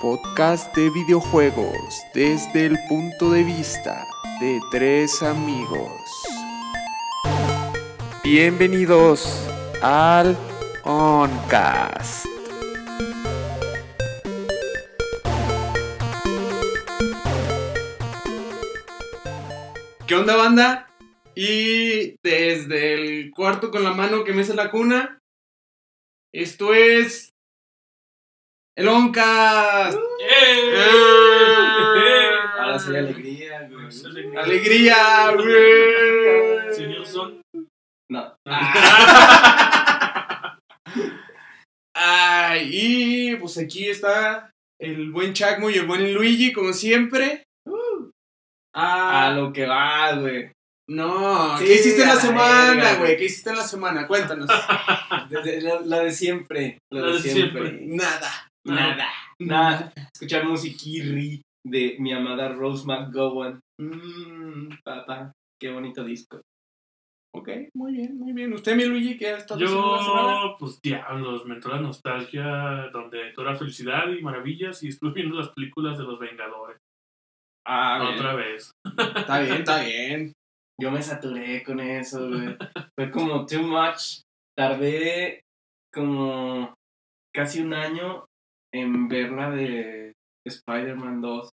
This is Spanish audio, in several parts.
podcast de videojuegos desde el punto de vista de tres amigos. Bienvenidos al Oncast. ¿Qué onda, banda? Y desde el cuarto con la mano que me hace la cuna, esto es. El Oncast. ¡Eh! Ahora sí, alegría, güey. ¡Alegría, güey! Señor Son. No. Ay, y pues aquí está el buen Chacmo y el buen Luigi, como siempre. A Ah, lo que va, güey. no, Sí, ¿qué hiciste en a la la semana, güey? ¿Qué hiciste en la semana? Cuéntanos. La de siempre. La, de, siempre. Nada. Nada. Nada. Escuchar musiquirri de mi amada Rose McGowan. Mmm, papá. Qué bonito disco. Ok, muy bien, muy bien. ¿Usted, mi Luigi, qué ha estado haciendo la semana? Yo, pues diablos, me entró la nostalgia donde toda felicidad y maravillas y estuve viendo las películas de los Vengadores. Ah, Otra vez. Está bien, está bien. Yo me saturé con eso, güey. Fue como too much. Tardé como casi un año en ver la de Spider-Man 2.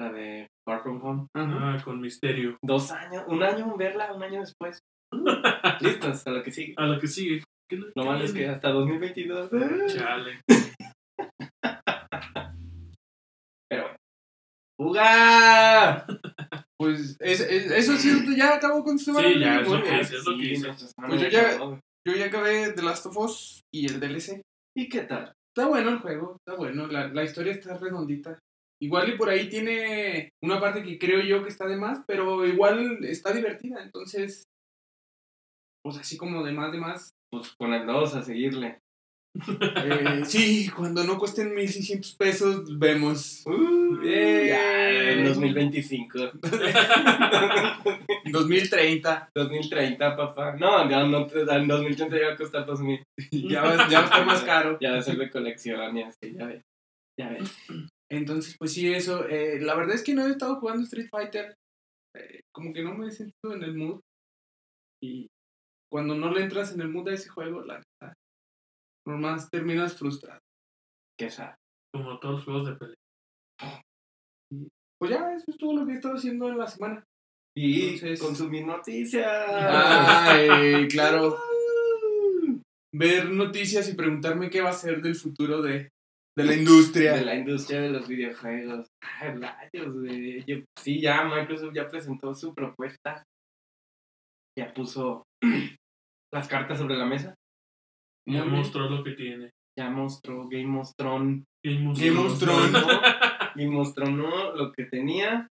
La de Far From Home. Ah, con misterio. Dos años, un año en verla, un año después. Listo, hasta lo que sigue. A lo que sigue. ¿Qué le- No qué malo es que hasta 2022. Chale. Pero bueno. ¡Juga! Pues es- es- eso ya acabó con su semana. Sí, ya, es lo que es lo hice. Pues yo ya-. Yo ya acabé The Last of Us y el DLC. ¿Y qué tal? Está bueno el juego, está bueno. La, la historia está redondita. Igual y por ahí tiene una parte que creo yo que está de más, pero igual está divertida. Entonces, pues así como de más, de más. Pues con el 2 a seguirle. Eh, sí, cuando no cuesten 1600 pesos, vemos. Uh, ya, en 2025. 2030. 2030, papá. No, ya no, en 2030 ya va a costar 2000. Ya va, ya va a estar más caro. Ya va a ser de colección y así, ya ves. Ya ves. Entonces, pues sí, eso. eh, la verdad es que no he estado jugando Street Fighter. eh, como que no me he sentido en el mood. Y cuando no le entras en el mood a ese juego, la neta, nomás terminas frustrado. Qué sad. Como todos los juegos de pelea. Pues ya, eso es todo lo que he estado haciendo en la semana. Y Entonces- consumir noticias. Ay, claro. Ver noticias y preguntarme qué va a ser del futuro de, de la industria. De la industria de los videojuegos. Ay, rayos, güey. Yo- Sí, ya Microsoft ya presentó su propuesta. Ya puso las cartas sobre la mesa. Ya Muy bien. mostró lo que tiene. Ya mostró Game of Thrones. Game of Thrones. Game of Thrones ¿no? lo que tenía.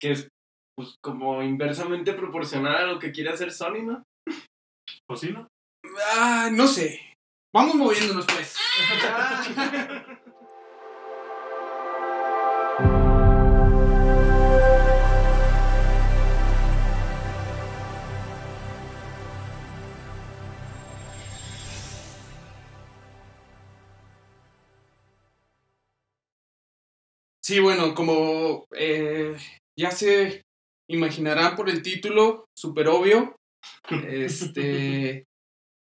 Que es pues como inversamente proporcional a lo que quiere hacer Sony, ¿no? Pues sí, ¿no? Ah, no sé. Vamos moviéndonos, pues. Sí, bueno, como eh, ya se imaginarán por el título, súper obvio, este,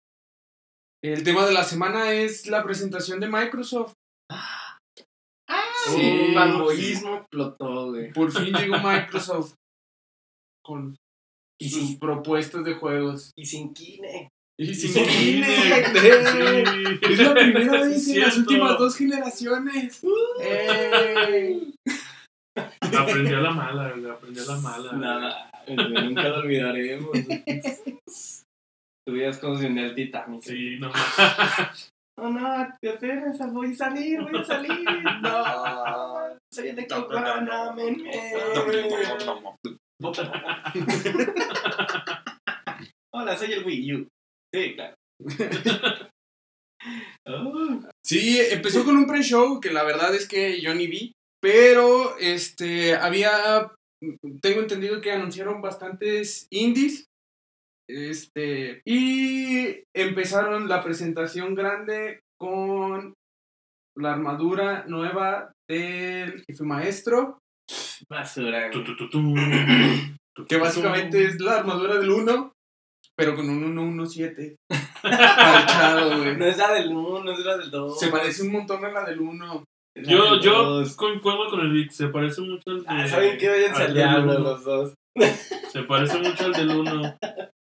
el tema de la semana es la presentación de Microsoft. Sí, Un fanboyismo explotó, güey. Por fin llegó Microsoft con Y sus sin, propuestas de juegos. y sin Kinect. Y sin sin Kinect. Sí. Es la primera vez es en las últimas dos generaciones. ¡Ey! Aprendí a la mala, güey. Aprendí a la mala. Nada, güey, nunca lo olvidaremos. Tu vida es como si un el Titanic. Sí, no. Oh no, te espérense, voy a salir, voy a salir. No, soy el Electroclana, men. Hola, soy el Wii U. Sí, claro. Oh, Sí, empezó con un pre-show que la verdad es que yo ni vi, pero este había tengo entendido que anunciaron bastantes indies Este, y empezaron la presentación grande con la armadura nueva del jefe maestro, Basura. Tu, tu, tu, que básicamente es la armadura del 1, pero con un 117. Parchado, güey. No es la del 1, no es la del 2. Se parece un montón a la del 1. Yo, yo concuerdo con el Vic, se parece mucho al de... Ah, ¿Saben qué? Váyanse al del diablo los dos. Se parece mucho al del 1.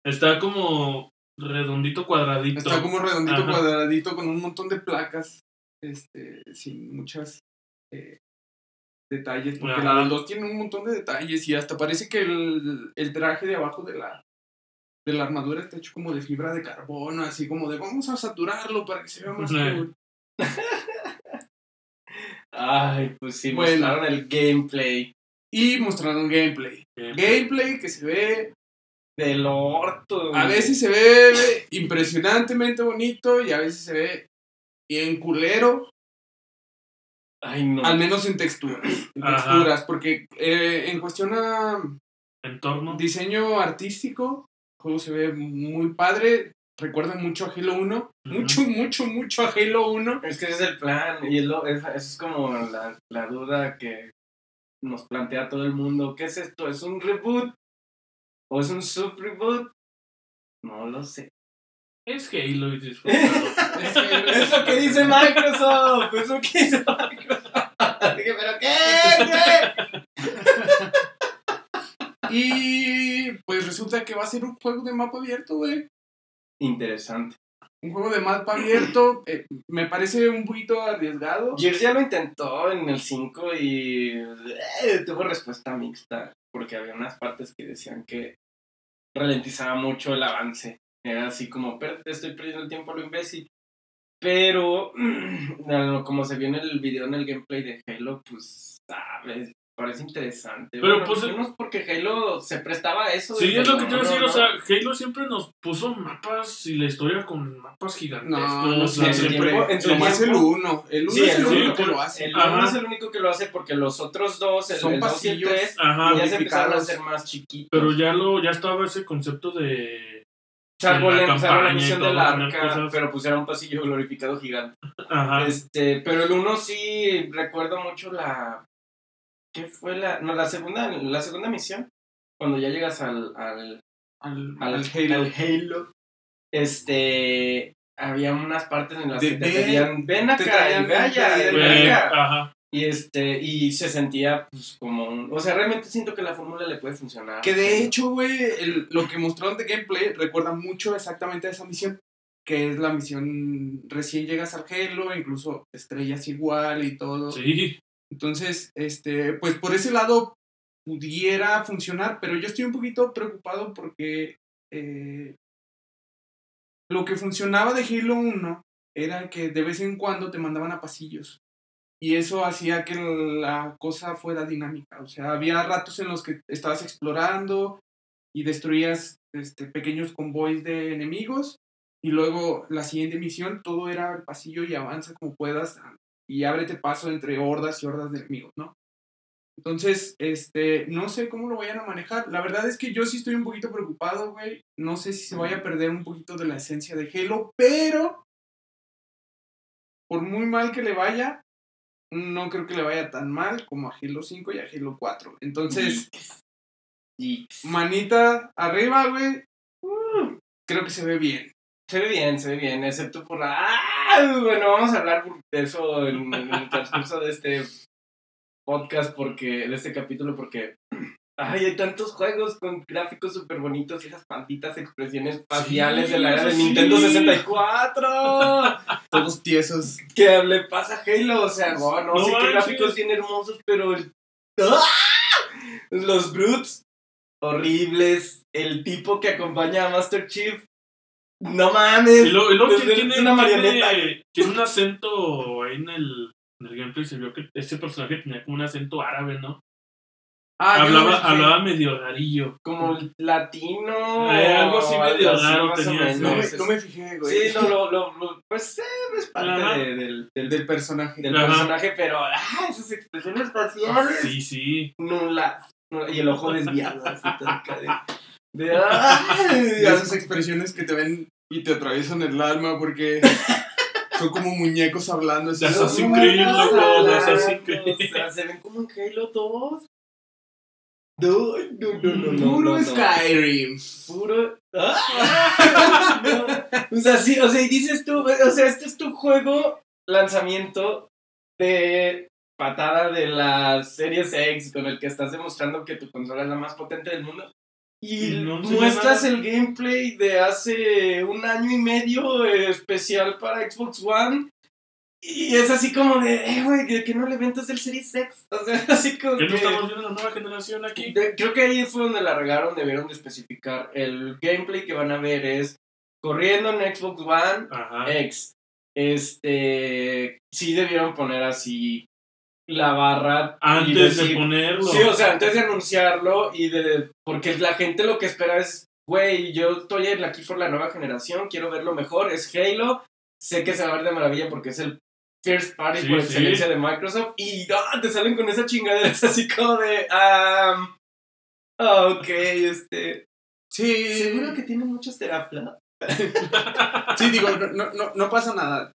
Está como redondito cuadradito. Está como redondito, Ajá. cuadradito, con un montón de placas. Este, sin muchas eh, detalles. Porque Ajá. la del 2 tiene un montón de detalles. Y hasta parece que el, el traje de abajo de la, de la armadura está hecho como de fibra de carbono. Así como de vamos a saturarlo para que se vea más cool. Ay, pues sí, Bueno. mostraron el gameplay Y mostraron gameplay. Eh, Gameplay que se ve del orto. A veces se ve impresionantemente bonito y a veces se ve bien culero, Ay, no. al menos en texturas. En texturas, porque eh, en cuestión a Entorno. diseño artístico, juego se ve muy padre. Recuerda mucho a Halo 1. Ujú. Mucho, mucho, mucho a Halo 1. Es que ese es el plan. Y es, lo, es, eso es como la, la duda que nos plantea todo el mundo. ¿Qué es esto? ¿Es un reboot? ¿O es un sub-reboot? No lo sé. Es Halo y. Es Halo. Es lo que dice Microsoft. Es lo que dice Microsoft. Dije, ¿pero qué? güey? Y pues resulta que va a ser un juego de mapa abierto, güey. Interesante. Un juego de mapa abierto. eh, me parece un poquito arriesgado. Gears ya lo intentó en el 5 y eh, tuvo respuesta mixta, porque había unas partes que decían que ralentizaba mucho el avance. Era así como, "Per- te estoy perdiendo el tiempo a lo imbécil. Pero, como se vio en el video, en el gameplay de Halo, pues, sabes, parece interesante. Pero, Bueno, pues, no es porque Halo se prestaba a eso. Sí, es lo que te iba a uno, decir, ¿no? o sea, Halo siempre nos puso mapas y la historia con mapas gigantescos. No, no o sé, siempre. tiempo- en su Nomás el 1. El 1 Sí, es el, el único uno, que lo hace. El. 1 es el único que lo hace porque los otros dos, el, Son el 2 y el pasillos. 3, Ajá, ya se empezaron a hacer más chiquitos. pero ya lo ya estaba ese concepto de Salvo la la, misión del arca, pero era un pasillo glorificado gigante. ajá, Este, pero el 1 sí recuerdo mucho la ¿qué fue la no la segunda la segunda misión cuando ya llegas al al, Al, al, al Halo. al Halo, este había unas partes en las De que te pedían ven acá traían allá, ven acá". ajá. y este y se sentía pues como un, o sea realmente siento que la fórmula le puede funcionar Que de hecho, güey, lo que mostraron de gameplay recuerda mucho exactamente a esa misión. Que es la misión recién llegas al Halo, incluso estrellas igual y todo. Sí, Entonces, este, pues por ese lado pudiera funcionar, pero yo estoy un poquito preocupado porque eh, lo que funcionaba de Halo 1 era que de vez en cuando te mandaban a pasillos. Y eso hacía que la cosa fuera dinámica. O sea, había ratos en los que estabas explorando y destruías este, pequeños convoys de enemigos. Y luego la siguiente misión, todo era pasillo y avanza como puedas y ábrete paso entre hordas y hordas de enemigos, ¿no? Entonces, este, no sé cómo lo vayan a manejar. La verdad es que yo sí estoy un poquito preocupado, güey. No sé si se vaya a perder un poquito de la esencia de Halo, pero por muy mal que le vaya, no creo que le vaya tan mal como a Halo 5 y a Halo 4. Entonces, y manita arriba, güey. Creo que se ve bien. Se ve bien, se ve bien, excepto por la... ¡Ah! Bueno, vamos a hablar de eso en, en el transcurso de este podcast, porque de este capítulo, porque... Ay, hay tantos juegos con gráficos súper bonitos y esas pantitas expresiones faciales Sí, de la era de sí. Nintendo 64. Todos tiesos. que le pasa a Halo, o sea, no, no, No que manches. gráficos bien hermosos, pero. ¡Ah! Los brutes horribles, el tipo que acompaña a Master Chief, no mames, Y luego, y luego tiene, una marioneta. tiene, tiene un acento ahí en el, en el gameplay. Se vio que ese personaje tenía como un acento árabe, ¿no? Ah, hablaba, hablaba medio rarillo. como latino, Eh, algo así medio raro tenía. No me, Es- no me fijé, güey. Sí, no, lo, lo, lo- pues eh, es parte de- del, del, Del personaje. del Ajá. personaje, pero ah, esas expresiones faciales, Sí, sí. no la, no- y el ojo desviado, así todo de, de esas expresiones que te ven y te atraviesan el alma porque Son como muñecos hablando. así, De Assassin's "No, Creed, loco, de no". Assassin's Creed. O sea, se ven como en Halo 2. No, no, no, no, no. Puro no, no. Skyrim. Puro. ¡Ah! No. O sea, sí, o sea, y dices tú, o sea, este es tu juego lanzamiento de patada de la Series X con el que estás demostrando que tu consola es la más potente del mundo. Y no muestras el gameplay de hace un año y medio eh, especial para Xbox One. Y es así como de, eh, güey, que, que no le ventas del Series X. O sea, así como ¿Qué que... no estamos viendo la nueva generación aquí? De- creo que ahí fue donde la regaron, debieron de especificar. El gameplay que van a ver es corriendo en Xbox One Ajá. X. Este, sí debieron poner así la barra. Antes de ponerlo. Sí, o sea, antes de anunciarlo y de... Porque la gente lo que espera es, güey, yo estoy aquí por la nueva generación, quiero verlo mejor, es Halo. Sé que se va a ver de maravilla porque es el first party Sí, por sí. excelencia de Microsoft. Y ah, te salen con esa chingadera, es así como de... ah, ok, este... Sí, Seguro que tiene muchos terapias. Sí, digo, no, no, no pasa nada.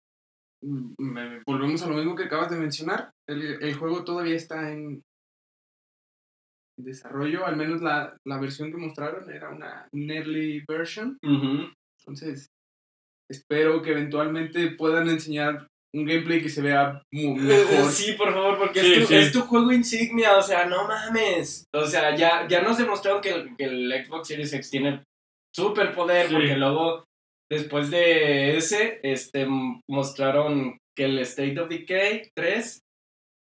Me- volvemos a lo mismo que acabas de mencionar. El, el juego todavía está en desarrollo, al menos la, la versión que mostraron era una un early version. Entonces, espero que eventualmente puedan enseñar un gameplay que se vea mu- mejor. Sí, por favor, porque Sí, es, tu, sí. es tu juego insignia, o sea, no mames. O sea, ya, ya nos demostraron que que el Xbox Series X tiene super poder, Sí. porque luego, después de ese, este, mostraron que el State of Decay 3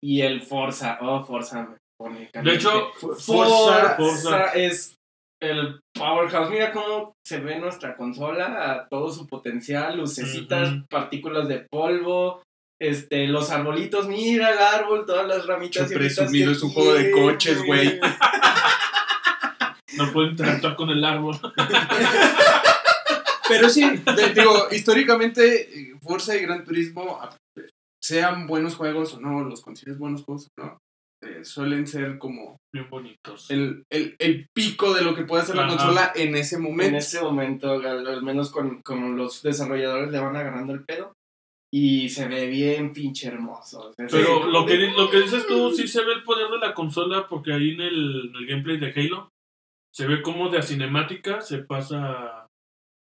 y el Forza, oh, Forza me pone De caliente. hecho, Forza, Forza. es el powerhouse. Mira cómo se ve nuestra consola a todo su potencial, lucecitas, partículas de polvo, este, los arbolitos, mira el árbol, todas las ramitas. Presumido, es un juego de coches, güey. no puedo interactuar con el árbol. Pero sí, de- digo, históricamente, eh, Forza y Gran Turismo, sean buenos juegos o no, los consideres buenos juegos o no, eh, suelen ser como Bien bonitos. el, el, el pico de lo que puede hacer la consola en ese En momento. ese momento, al, al menos con, con los desarrolladores le van agarrando el pedo. Y se ve bien pinche hermoso. Pero sí, lo que, lo que dices tú, sí se ve el poder de la consola, porque ahí en el, en el gameplay de Halo se ve como de a cinemática se pasa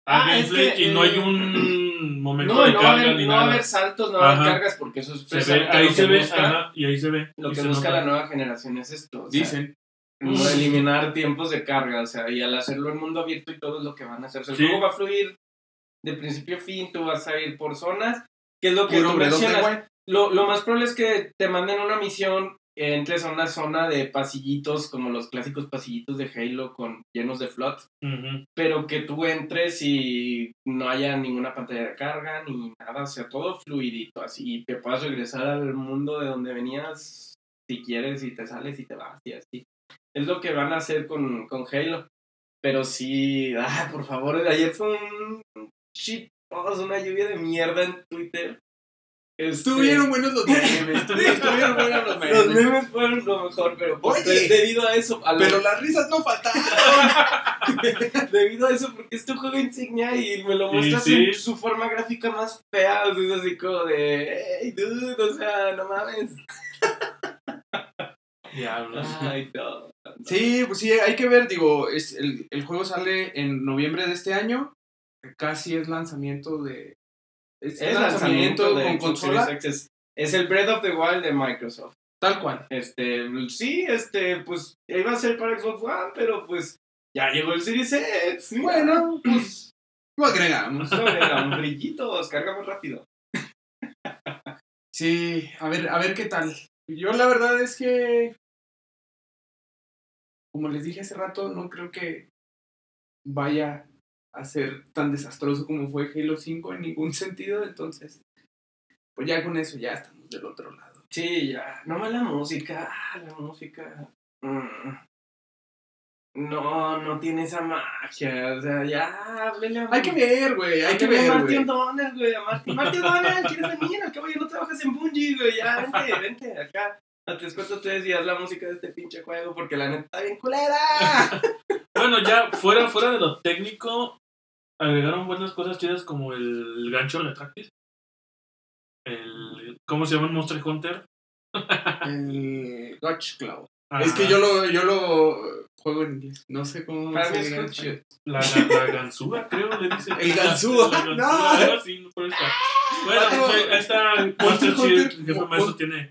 a Ah, es que, y no hay eh, un momento No, de no va, a carga haber, ni no va a nada. haber saltos, no va a haber cargas, porque eso es Se ve, ahí se ve, busca- ajá, y ahí se ve. Lo que busca nota. la nueva generación es esto. o sea, Dicen. no eliminar tiempos de carga, o sea, y al hacerlo en mundo abierto y todo es lo que van a hacer. O sea, el Sí. juego va a fluir de principio a fin, tú vas a ir por zonas, que es lo que tú mencionas. Lo, lo más probable es que te manden una misión, entres a una zona de pasillitos, como los clásicos pasillitos de Halo con llenos de flood, Ujú. pero que tú entres y no haya ninguna pantalla de carga ni nada, o sea, todo fluidito, así, y que puedas regresar al mundo de donde venías si quieres y te sales y te vas y así. Es lo que van a hacer con, con Halo. Pero sí, ah, por favor, ayer fue un shit, una lluvia de mierda en Twitter. Este, Estuvieron buenos los memes. Estuvieron buenos los Los memes. memes fueron lo mejor, pero pues, Oye, debido a eso, a lo- Pero las risas no faltaron. debido a eso, porque es tu juego insignia y me lo muestras sí. en su forma gráfica más fea, o sea, es así como de, hey, dude, o sea, no mames. Diablos. Ay, no. Sí, pues sí, hay que ver, digo, es el, el juego sale en noviembre de este año. Casi es lanzamiento de. Es, Es lanzamiento, de con consola. X, Es, el Breath of the Wild de Microsoft. Tal cual. Este, sí, este, pues iba a ser para Xbox One, pero pues ya llegó el Series X. Bueno, pues lo agregamos. No, venga, brillitos, carga más rápido. Sí, a ver, a ver qué tal. Yo la verdad es que. Como les dije hace rato, no creo que vaya a ser tan desastroso como fue Halo 5 en ningún sentido. Entonces, pues ya con eso ya estamos del otro lado. Sí, ya. Nomás la música. ah, La música. mm, No, no tiene esa magia. O sea, ya, háblele a Hay que ver, güey, hay que Háblele a ver, güey. O'Donnell, güey. A Marty, Marty O'Donnell, ¿quieres venir? Al cabo ya no trabajas en Bungie, güey. Ya, vente, vente acá. A tres, cuatro, tres días la música de este pinche juego porque la neta está bien culera. Bueno, ya fuera, fuera de lo técnico, agregaron buenas cosas chidas como el gancho retráctil. el ¿cómo se llama el Monster Hunter? El Gotch Cloud. Ajá. Es que yo lo, yo lo juego en inglés. No sé cómo se shit. La, la, la ganzúa, creo, le dicen. El ganzúa, no. algo así, no, por está. Bueno, está Monster Hunter, jefe Mon- maestro tiene.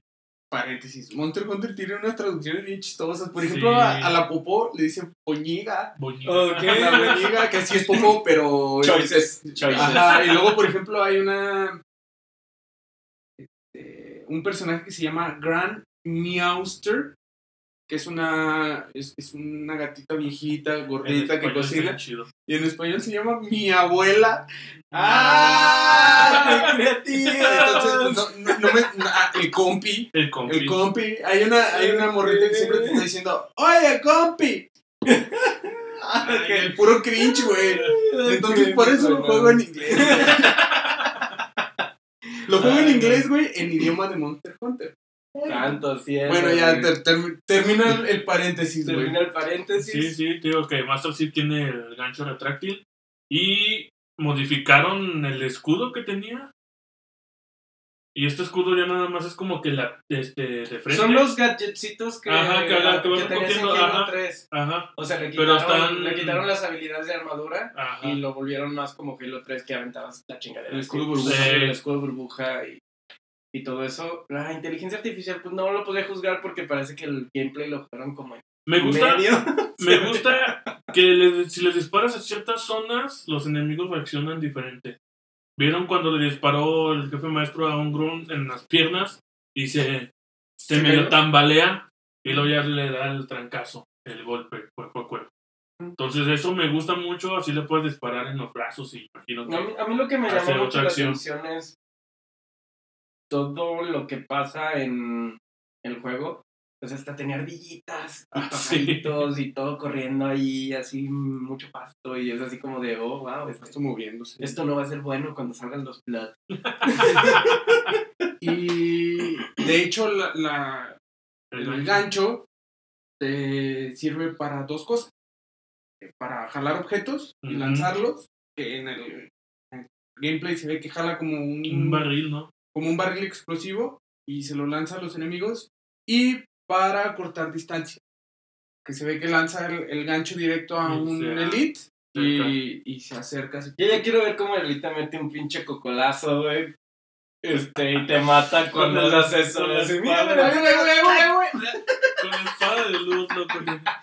Paréntesis. Monster Hunter tiene unas traducciones bien chistosas. Por Sí. ejemplo, a, a la popó le dicen poñiga. Boñiga. Ok. La boñiga, que sí es popó, pero. Choices. Choices. Ajá, y luego, por ejemplo, hay una. este, un personaje que se llama Grand Meowster, que es una. Es, es una gatita viejita, gordita que cocina. Y en español se llama Mi abuela. ¡Ah! ¡Qué creativo! Entonces, pues, no, no, no me. no, ah, el compi. El compi. El compi. Hay una, hay una morrita que siempre te está diciendo: ¡Oye, compi! El puro cringe, güey. Entonces, por eso lo juego en inglés. Lo juego en inglés, güey, en idioma de Monster Hunter. Santo cielo. Bueno, ya ter- ter- termina el, paréntesis, güey. Termina el paréntesis. Sí, sí, digo que Master Chief tiene el gancho retráctil. Y modificaron el escudo que tenía. Y este escudo ya nada más es como que la este, de frente. Son los gadgetsitos que, Ajá, que haga- que vas tenías en ajá. 3. Ajá, O sea, le Pero quitaron, están- le quitaron las habilidades de armadura ajá. y lo volvieron más como Halo 3 que aventabas la chingadera. El escudo Sí, burbuja. El escudo burbuja y, y todo eso. La inteligencia artificial, pues no lo podía juzgar porque parece que el gameplay lo jugaron como en Me gusta, medio. me gusta que le- si les disparas a ciertas zonas, los enemigos reaccionan diferente. ¿Vieron cuando le disparó el jefe maestro a un Grunt en las piernas y se, se medio tambalea y luego ya le da el trancazo, el golpe cuerpo a cuerpo? Entonces eso me gusta mucho, así le puedes disparar en los brazos y imagino que... A mí, a mí lo que me llama mucho la atención es todo lo que pasa en el juego. Pues hasta tenía ardillitas y Ah, sí. pajaritos y todo corriendo ahí, así mucho pasto. Y es así como de, oh, wow, esto, Esto moviéndose. esto no va a ser bueno cuando salgan los Blood. Y de hecho, la, la- el gancho te sirve para dos cosas. Para jalar objetos y lanzarlos. Que en el, en el gameplay se ve que jala como un, Un barril, ¿no? Como un barril explosivo y se lo lanza a los enemigos. Y para cortar distancia. Que se ve que lanza el, el gancho directo a Y un elite y, y se acerca. así. Yo ya quiero ver cómo Elita mete un pinche cocolazo, güey. Este, y te mata cuando haces eso. con la así, espada. mira, mira, mira, mira, mira. Con espada de luz, loco.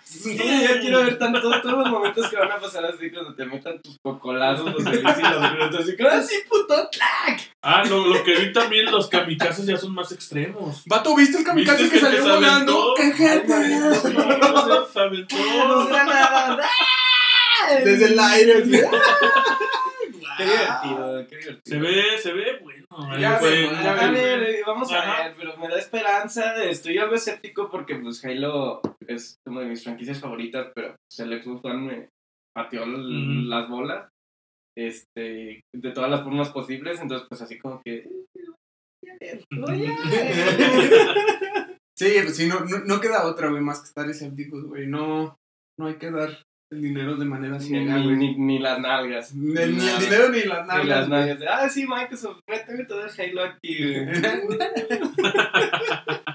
Sí, yo quiero ver tanto, todos los momentos que van a pasar así cuando te metan tus cocolazos, los Elite y los Groot, así como así, puto, ¡tlac! Ah, lo, lo que vi también, los kamikazes ya son más extremos. Vato, ¿viste el kamikaze ¿Viste que que salió volando? ¡Qué gente! Sí, se aventó. ¡Los granadas! ¡Ah! Desde el aire. Qué divertido, qué divertido. Se ve, se ve bueno. Ya fue- vemos, ya vamos a Ajá. ver, pero me da esperanza. Estoy algo escéptico porque pues Halo es como de mis franquicias favoritas, pero pues, el Xbox One me pateó las bolas este, de todas las formas posibles, entonces pues así como que... Voy a ver. Sí, pues sí, no, no, no queda otra, güey, más que estar escépticos, güey. No, no hay que dar el dinero de manera Ni, ciega, ni, ni, ni las nalgas. Ni, ni el dinero ni las Ni nalgas. las güey. nalgas. Ah, sí, Microsoft, méteme todo el Halo aquí. güey".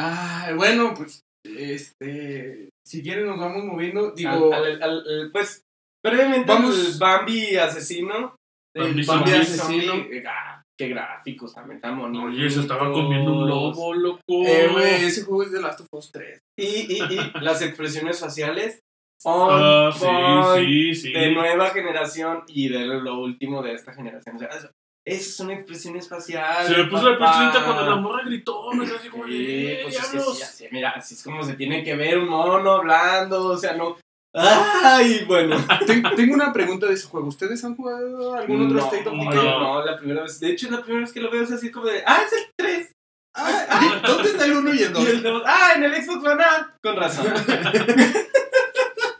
Ah, bueno, pues, este, si quieren nos vamos moviendo. Digo, al- al- al- pues, brevemente, Vamos- el Bambi asesino. Bambi el asesino. eh, ah, qué gráficos también tan bonitos. Oye, se estaba comiendo un lobo, loco. Eh, güey, ese juego es de Last of Us 3. Y, y, y las expresiones faciales. On Ah, point, sí, sí, sí. De nueva generación y de lo último de esta generación. O sea, eso, eso son expresiones faciales. Se me puso la piel papá. cuando la morra gritó. Me quedé así como, Sí, "Eh, pues así, diablos". así, así, mira, así es como se tiene que ver un mono hablando, o sea, no. Ay, bueno. Ten- Tengo una pregunta de ese juego. ¿Ustedes han jugado algún otro no, State of no, Decay? no, la primera vez. De hecho, la primera vez que lo veo es así como de, ah, es el 3. Ah, ah, ¿Dónde está el 1 y el 2? Y el 2, ah, en el Xbox One, con razón.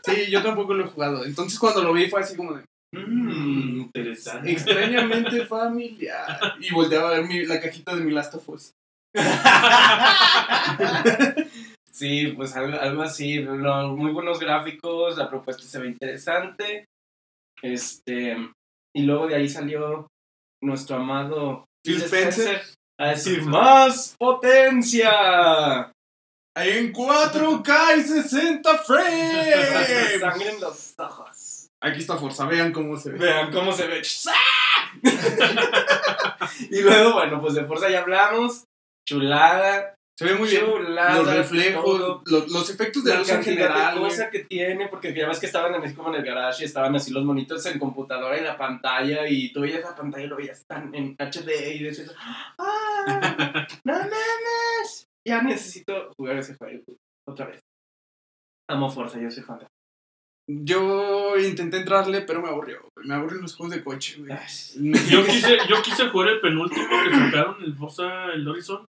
Sí, yo tampoco lo he jugado. Entonces cuando lo vi fue así como de Mmm, interesante. extrañamente familiar. Y volteaba a ver mi- la cajita de mi Last of Us. Sí, pues algo, algo así, no, muy buenos gráficos, la propuesta se ve interesante. Este, y luego de ahí salió nuestro amado Phil Spencer. A decir, ¡más potencia! Ahí en 4K y 60 frames. Sangre en los ojos. Aquí está Forza, vean cómo se ve. Vean cómo se ve. y luego, bueno, pues de fuerza ya hablamos. Chulada. Se ve muy bien. Chulada. Los reflejos, los, los efectos de la luz en general. güey. cosa que tiene, porque ya ves que estaban en, como en el garage y estaban así los monitos en computadora y la pantalla y tú veías la pantalla y lo veías tan en HD y decías, ¡ah! ¡No mames! Ya necesito jugar ese juego otra vez. Amo Forza, yo soy fan de Yo intenté entrarle, pero me aburrió. güey. Me aburren los juegos de coche, güey. Yo quise, yo quise jugar el penúltimo que sacaron, el Forza, el Horizon.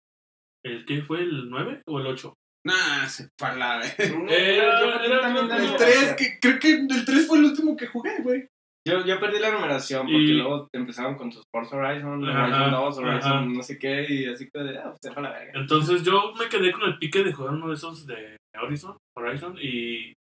¿El qué fue? ¿El 9 o el 8? Nah, se güey. No, Era- yo la El numeración. 3, que creo que el 3 fue el último que jugué, güey. Yo, yo perdí la numeración porque Y- luego empezaron con sus Forza Horizon, Ajá, Horizon 2, Horizon ajá. no sé qué, y así que de, ah, pues se fue a la verga. Entonces yo me quedé con el pique de jugar uno de esos de Horizon, Horizon y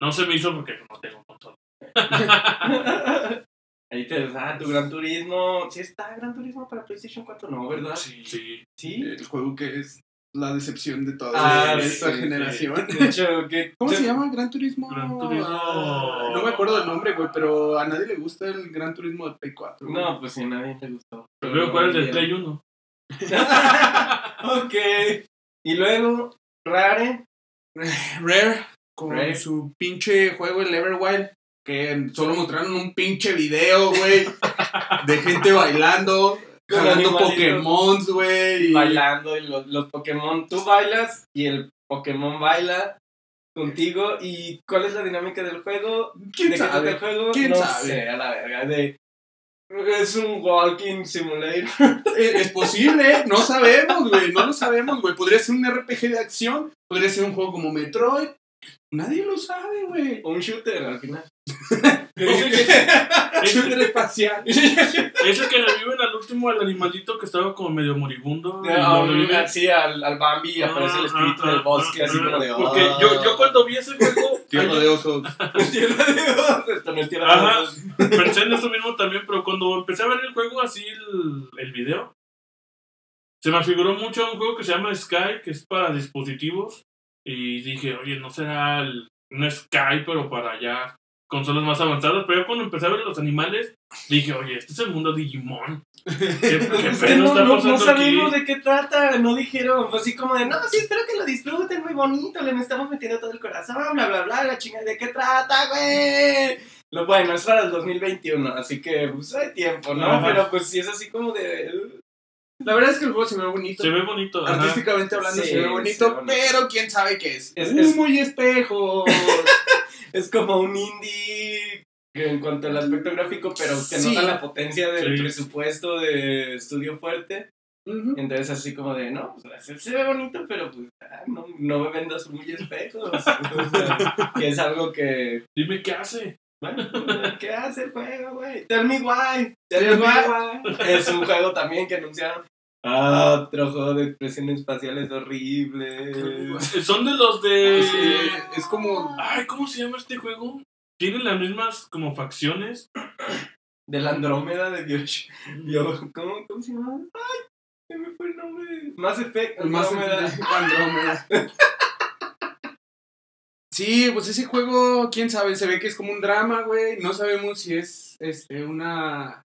no se me hizo porque no tengo control. Ahí te ah, tu Gran Turismo. Sí está Gran Turismo para PlayStation 4, no, ¿verdad? Sí. Sí. Sí. El juego que es la decepción de toda Ah, esta sí, generación. De hecho, que ¿Cómo se llama? Gran Turismo. Gran Turismo- Ah, no me acuerdo del nombre, güey, pero a nadie le gusta el Gran Turismo de Play 4. güey. No, pues sí, nadie le gustó. Prefiero jugar el de. Play 1. ok. Y luego, Rare. Rare, con Rare. su pinche juego, el Everwild, que solo mostraron un pinche video, güey, de gente bailando, Animalitos. Pokémon, güey. bailando y los, los Pokémon, tú bailas y el Pokémon baila contigo. ¿Y cuál es la dinámica del juego? ¿Quién ¿De qué trata sabe? el juego? ¿Quién no sabe? sé, a la verga. De, es un walking simulator. Eh, Es posible, no sabemos, güey, no lo sabemos, güey. Podría ser un RPG de acción, podría ser un juego como Metroid. Nadie lo sabe, güey. un shooter al final. Ese que, ese, espacial. ese que reviven al último al animalito que estaba como medio moribundo. y lo Ah, reviven. así al, al Bambi y aparece el espíritu Ah, del ah, bosque, ah, así como de. ah, Porque yo, yo cuando vi ese juego. Tierra de osos. Tierra de no es tierra Ajá. de Dios. Pensé en eso mismo también, pero cuando empecé a ver el juego así, el, el video, se me figuró mucho un juego que se llama Sky, que es para dispositivos. Y dije, oye, no será el- un Sky, pero para ya consolas más avanzadas. Pero yo cuando empecé a ver los animales, dije, oye, este es el mundo Digimon. ¿Qué, qué Es que no, está no, no sabemos aquí? de qué trata, no dijeron, fue así como de, no, sí, espero que lo disfruten, muy bonito, le estamos metiendo todo el corazón, bla, bla, bla, la chingada, ¿de qué trata, güey? Lo bueno, es para el 2021, así que, pues, hay tiempo, ¿no? Ajá. Pero, pues, sí es así como de... La verdad es que el juego se ve bonito. Se ve bonito. ajá. Artísticamente hablando Sí, se ve se bonito, ve bonito. pero quién sabe qué es. Es- Uh, es- muy espejo. Es como un indie que en cuanto al aspecto gráfico, pero te Sí. nota la potencia del Sí. presupuesto de estudio fuerte. Entonces así como de, no, pues, se, se ve bonito, pero pues ah, no, no me vendas muy espejos. O sea, que es algo que, Dime qué hace. bueno, ¿qué hace el juego, güey? Tell me why. Tell Tell me me why. Es un juego también que anunciaron. Ah, otro juego de expresiones espaciales horribles. Son de los de. Sí, es como. Ay, ¿cómo se llama este juego? Tienen las mismas como facciones. De la Andrómeda de Dios. Dios ¿cómo, ¿Cómo se llama? Ay, se me fue el nombre. Mass Effect. El más Andrómeda. Andrómeda. Sí, pues ese juego, quién sabe, se ve que es como un drama, güey. No sabemos si es este una,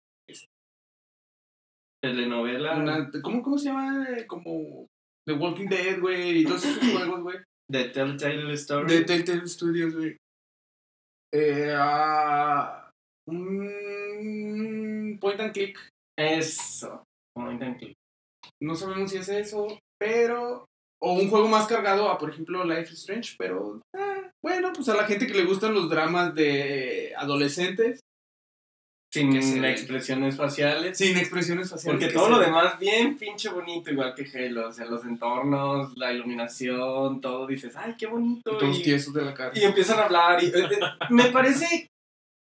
Telenovela una ¿cómo, ¿cómo se llama? Como The Walking Dead, güey, y todos esos juegos, güey. de Telltale Story. De Telltale Studios, güey. Eh, ah, un point and click. Eso. Point and click. No sabemos si es eso, pero. O un juego más cargado a, por ejemplo, Life is Strange, pero. ah, bueno, pues a la gente que le gustan los dramas de adolescentes, Sin expresiones faciales. sin expresiones faciales. Porque que todo lo demás bien pinche bonito, igual que Halo. O sea, los entornos, la iluminación, todo dices, ay, qué bonito. Todos y- tiesos de la cara. Y empiezan a hablar y eh, eh, me parece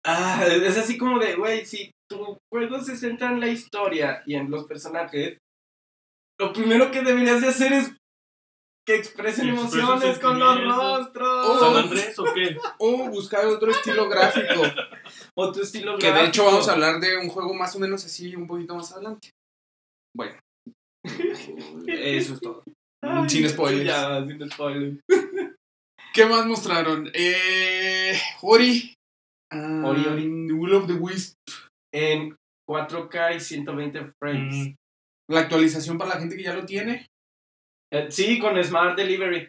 ah, es así como de, güey, si tu juego se centra en la historia y en los personajes, lo primero que deberías de hacer es que expresen emociones con los rostros. ¿San Andrés o qué? O buscar otro estilo gráfico. Otro estilo que de hecho gráfico. vamos a hablar de un juego más o menos así, un poquito más adelante. Bueno. Eso es todo. Ay, Sin spoilers. Ya, sin spoilers. ¿Qué más mostraron? Eh, Ori. Ah, Ori, Ori. The Will of the Wisp. En 4K y 120 frames. Mm, La actualización para la gente que ya lo tiene. Eh, sí, con Smart Delivery.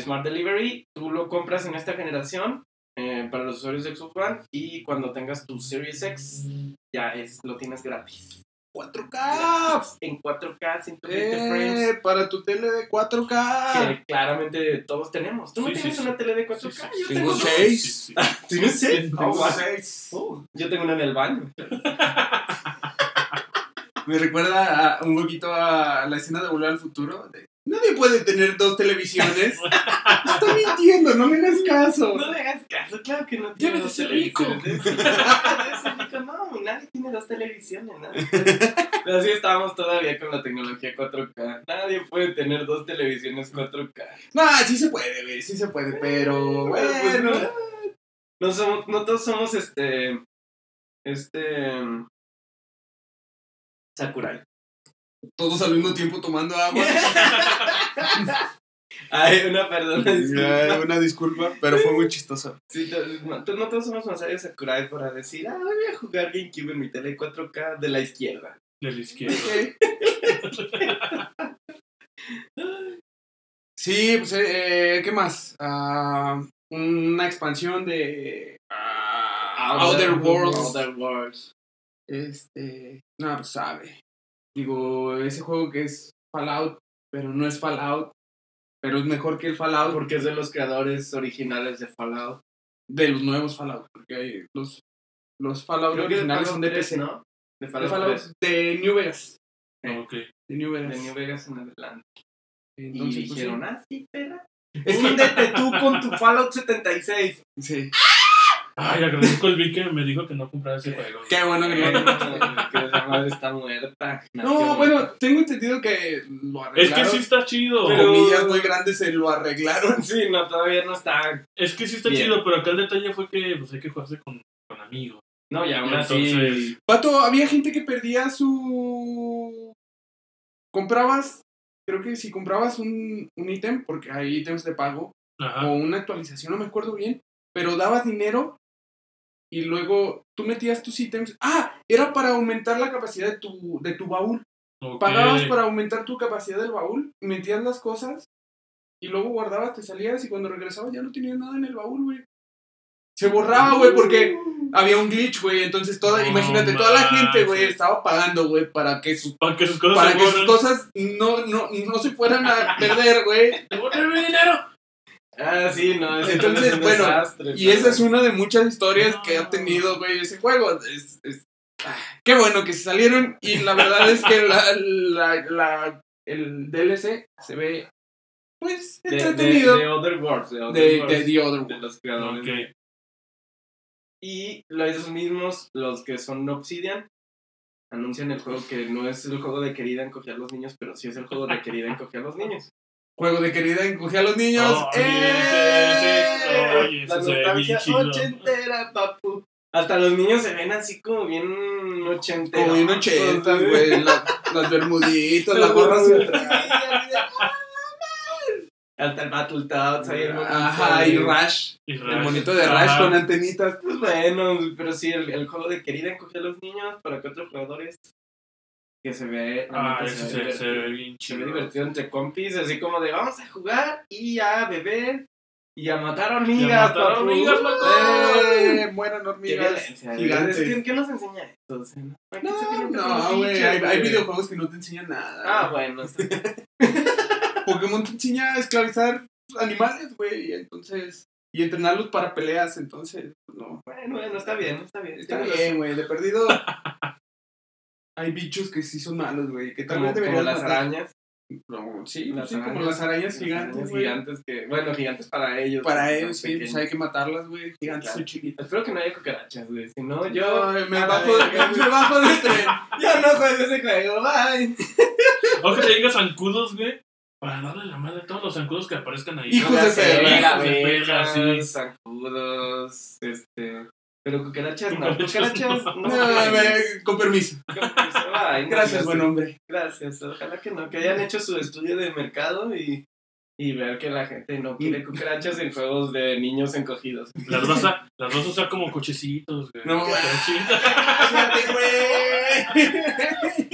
Smart Delivery, tú lo compras en esta generación eh, para los usuarios de Xbox One y cuando tengas tu Series X ya es, lo tienes gratis. 4K. En 4K, 120 frames. Eh, para tu tele de 4K. Que claramente todos tenemos. ¿Tú no Sí, sí, tienes sí. una tele de 4K? Sí, sí, Yo sí. tengo Tengo dos. seis. sí, sí. ¿Tienes seis? Tengo Oh, wow. seis. Oh, yo tengo una en el baño. Me recuerda a- un poquito a la escena de Volver al Futuro. de, Nadie puede tener dos televisiones. Está mintiendo, no me hagas caso. No le hagas caso, claro que no de dos ser rico. rico. No, nadie tiene dos televisiones. Pero así estábamos todavía con la tecnología 4K. Nadie puede tener dos televisiones 4K. No, sí se puede, güey, sí se puede, pero Pues, pues, bueno. no, no somos, no todos somos este. Este. Sakurai. Todos al mismo tiempo tomando agua. Ay, una perdona, disculpa. Ay, Una disculpa, pero fue muy chistoso. Sí, no, to- no todos somos Masayo Sakurai para decir, ah, voy a jugar GameCube en mi tele 4K de la izquierda. De la izquierda. Sí, pues, eh, ¿qué más? Ah, una expansión de ah, Outer Worlds. Outer Worlds. Este, no, pues sabe. Digo, ese juego que es Fallout, pero no es Fallout, pero es mejor que el Fallout Porque es de los creadores originales de Fallout. de los nuevos Fallout, porque hay los, los Fallout originales Fallout son de 3, PC. ¿no? De De Fallout, Fallout 3. de New Vegas. Eh. Ok. De New Vegas. De New Vegas en adelante. Entonces, y pues, dijeron, ah, sí, Húndete tú con tu Fallout 76. sí. Ay, agradezco al Vic que me dijo que no comprara ese juego. Qué bueno que no. que esa madre está muerta. No, bueno, muerta. tengo entendido que lo Es arreglaron. que sí está chido. Pero- comillas muy grandes se lo arreglaron. Sí, no, todavía no está. Es que sí está Bien. chido, pero acá el detalle fue que pues, hay que jugarse con, con amigos. No, y aún así. Entonces- Pato, había gente que perdía su. Comprabas, creo que si comprabas un, un ítem, porque hay ítems de pago, Ajá. o una actualización, no me acuerdo bien, pero dabas dinero y luego tú metías tus ítems. Ah, era para aumentar la capacidad de tu, de tu baúl. Pagabas para aumentar tu capacidad del baúl, metías las cosas y luego guardabas, te salías y cuando regresabas ya no tenías nada en el baúl, güey. Se borraba, güey, porque había un glitch, güey. Entonces, toda, No imagínate, toda la gente, güey, estaba pagando, güey, para que sus, Para que sus cosas para que sus cosas no, no, no se fueran a perder, güey. ¡Devuélveme mi dinero! Ah, sí, no. ese Entonces, es un bueno, desastre, Y esa es una de muchas historias No. que ha tenido, güey, ese juego. Es, es- ah, qué bueno que se salieron. Y la verdad es que la, la, la- el DLC se ve, pues, De, de, entretenido. de Other Worlds. De, Other De, Worlds, de The Other de World. los creadores. Y los mismos, los que son Obsidian, anuncian el juego que no es el juego de querida encoger a los niños, pero sí es el juego de querida encoger a los niños. Juego de querida encoge a los niños. Oye, ¡Eh! ese- ese- oye, La nostalgia ochentera, papu. Hasta los niños se ven así como bien ochenteros. Como bien ochentas, güey. la- las bermuditas, la Las gorra gorras central. Hasta el Battletoads ahí el Ajá, y Rush. Y El Rush. monito de Rush Ajá. con antenitas. Pues bueno, pero sí, el, el juego de querida encoger a los niños para cuatro jugadores. Que se ve. Ah, ese se se, ve se ve bien Se ve chido. divertido entre compis, así como de vamos a jugar y a beber y a matar hormigas. Y a matar papu. hormigas, loco. ¡Eh! Mueran Qué hormigas gigantes. Es que, ¿Qué nos enseña esto? O sea, ¿no? ¿Para qué No, güey. Hay, hay videojuegos que no te enseñan nada. Ah, bueno. está- Pokémon te enseña a esclavizar animales, güey. y Entonces. Y entrenarlos para peleas. Entonces, pues, no. Bueno, bueno, está bien, está bien. Está bien, güey. De perdido. Hay bichos que sí son malos, güey. Que tal Como, vez como deberían las matar. arañas. No, sí, Las sí, como las arañas Las gigantes, arañas güey. gigantes que, bueno, gigantes para ellos. Para ellos, sí, pues hay que matarlas, güey. Gigantes Claro. son chiquitas. Espero que no haya cucarachas, güey. Si no, yo. Me bajo, verga. me bajo del tren. Yo no juego ese juego, bye. O que te digas zancudos, güey. Para darle la madre a todos los zancudos que aparezcan ahí. Hijos de perra. de sí. zancudos, este. Pero cucarachas no. Cucarachas No, no. a ver, con permiso. Ay, Gracias, buen hombre. Gracias. Ojalá que no. Que hayan hecho su estudio de mercado y, y ver que la gente no quiere cucarachas en juegos de niños encogidos. Las vas a, las vas a usar como cochecitos, güey. No, güey.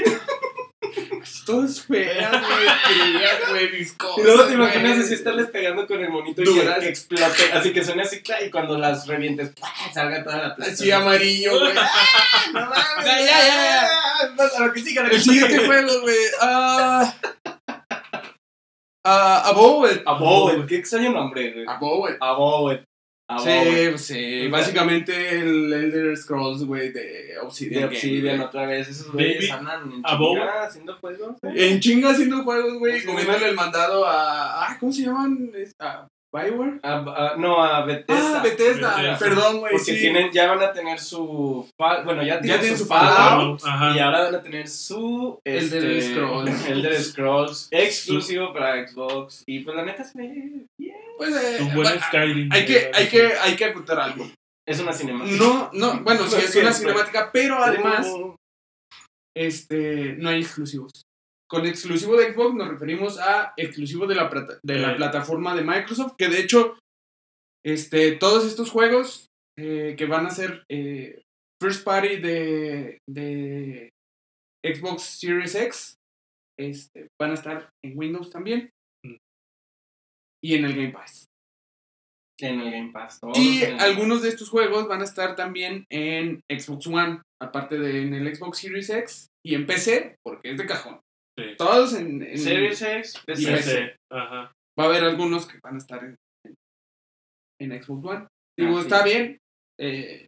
Feas, güey, güey. Y luego te güey. imaginas así estarles pegando con el monito y que, explote. Así que suene así, y cuando las revientes, salga toda la plata. Así amarillo, güey. No mames. Ya, ya, ya, a lo que siga, a lo que El siguiente juego, güey. Ah. Ah, Abowed. Abowed. Qué extraño nombre, güey. Abowed. Abowed. Sí, Abowed. sí. Básicamente el Elder Scrolls, güey, de Obsidian. De Obsidian otra vez. Esos güeyes andan en chinga haciendo juegos. En chinga haciendo juegos, güey, comiéndole el mandado a. Ah, ¿cómo se llaman? A Bioware. Ah, ah, no, a Bethesda. Ah, Bethesda. Bethesda. Perdón, güey. Porque sí. tienen, ya van a tener su. Bueno, ya tienen, tienen su su Fallout. Fallout. Ajá. Y ahora van a tener su Elder este, Scrolls. Elder Scrolls exclusivo para Xbox. Y pues la neta se ve bien. Pues, eh, buen Skyrim. hay que, hay que, hay que acotar algo. Es una cinemática. No, no, bueno, sí es una cinemática, pero además, Uh, este, no hay exclusivos. Con exclusivo de Xbox nos referimos a exclusivo de la, plata- de la Eh. plataforma de Microsoft, que de hecho, este, todos estos juegos eh, que van a ser eh, first party de, de Xbox Series X, este, van a estar en Windows también. Y en el Game Pass. en el Game Pass. todos Y el- algunos de estos juegos van a estar también en Xbox One, aparte de en el Xbox Series X y en PC, porque es de cajón. Sí. Todos en, en- Series X, Y PC. PC. Ajá. va a haber algunos que van a estar en, en, en Xbox One. Digo, Ah, sí. está bien. eh,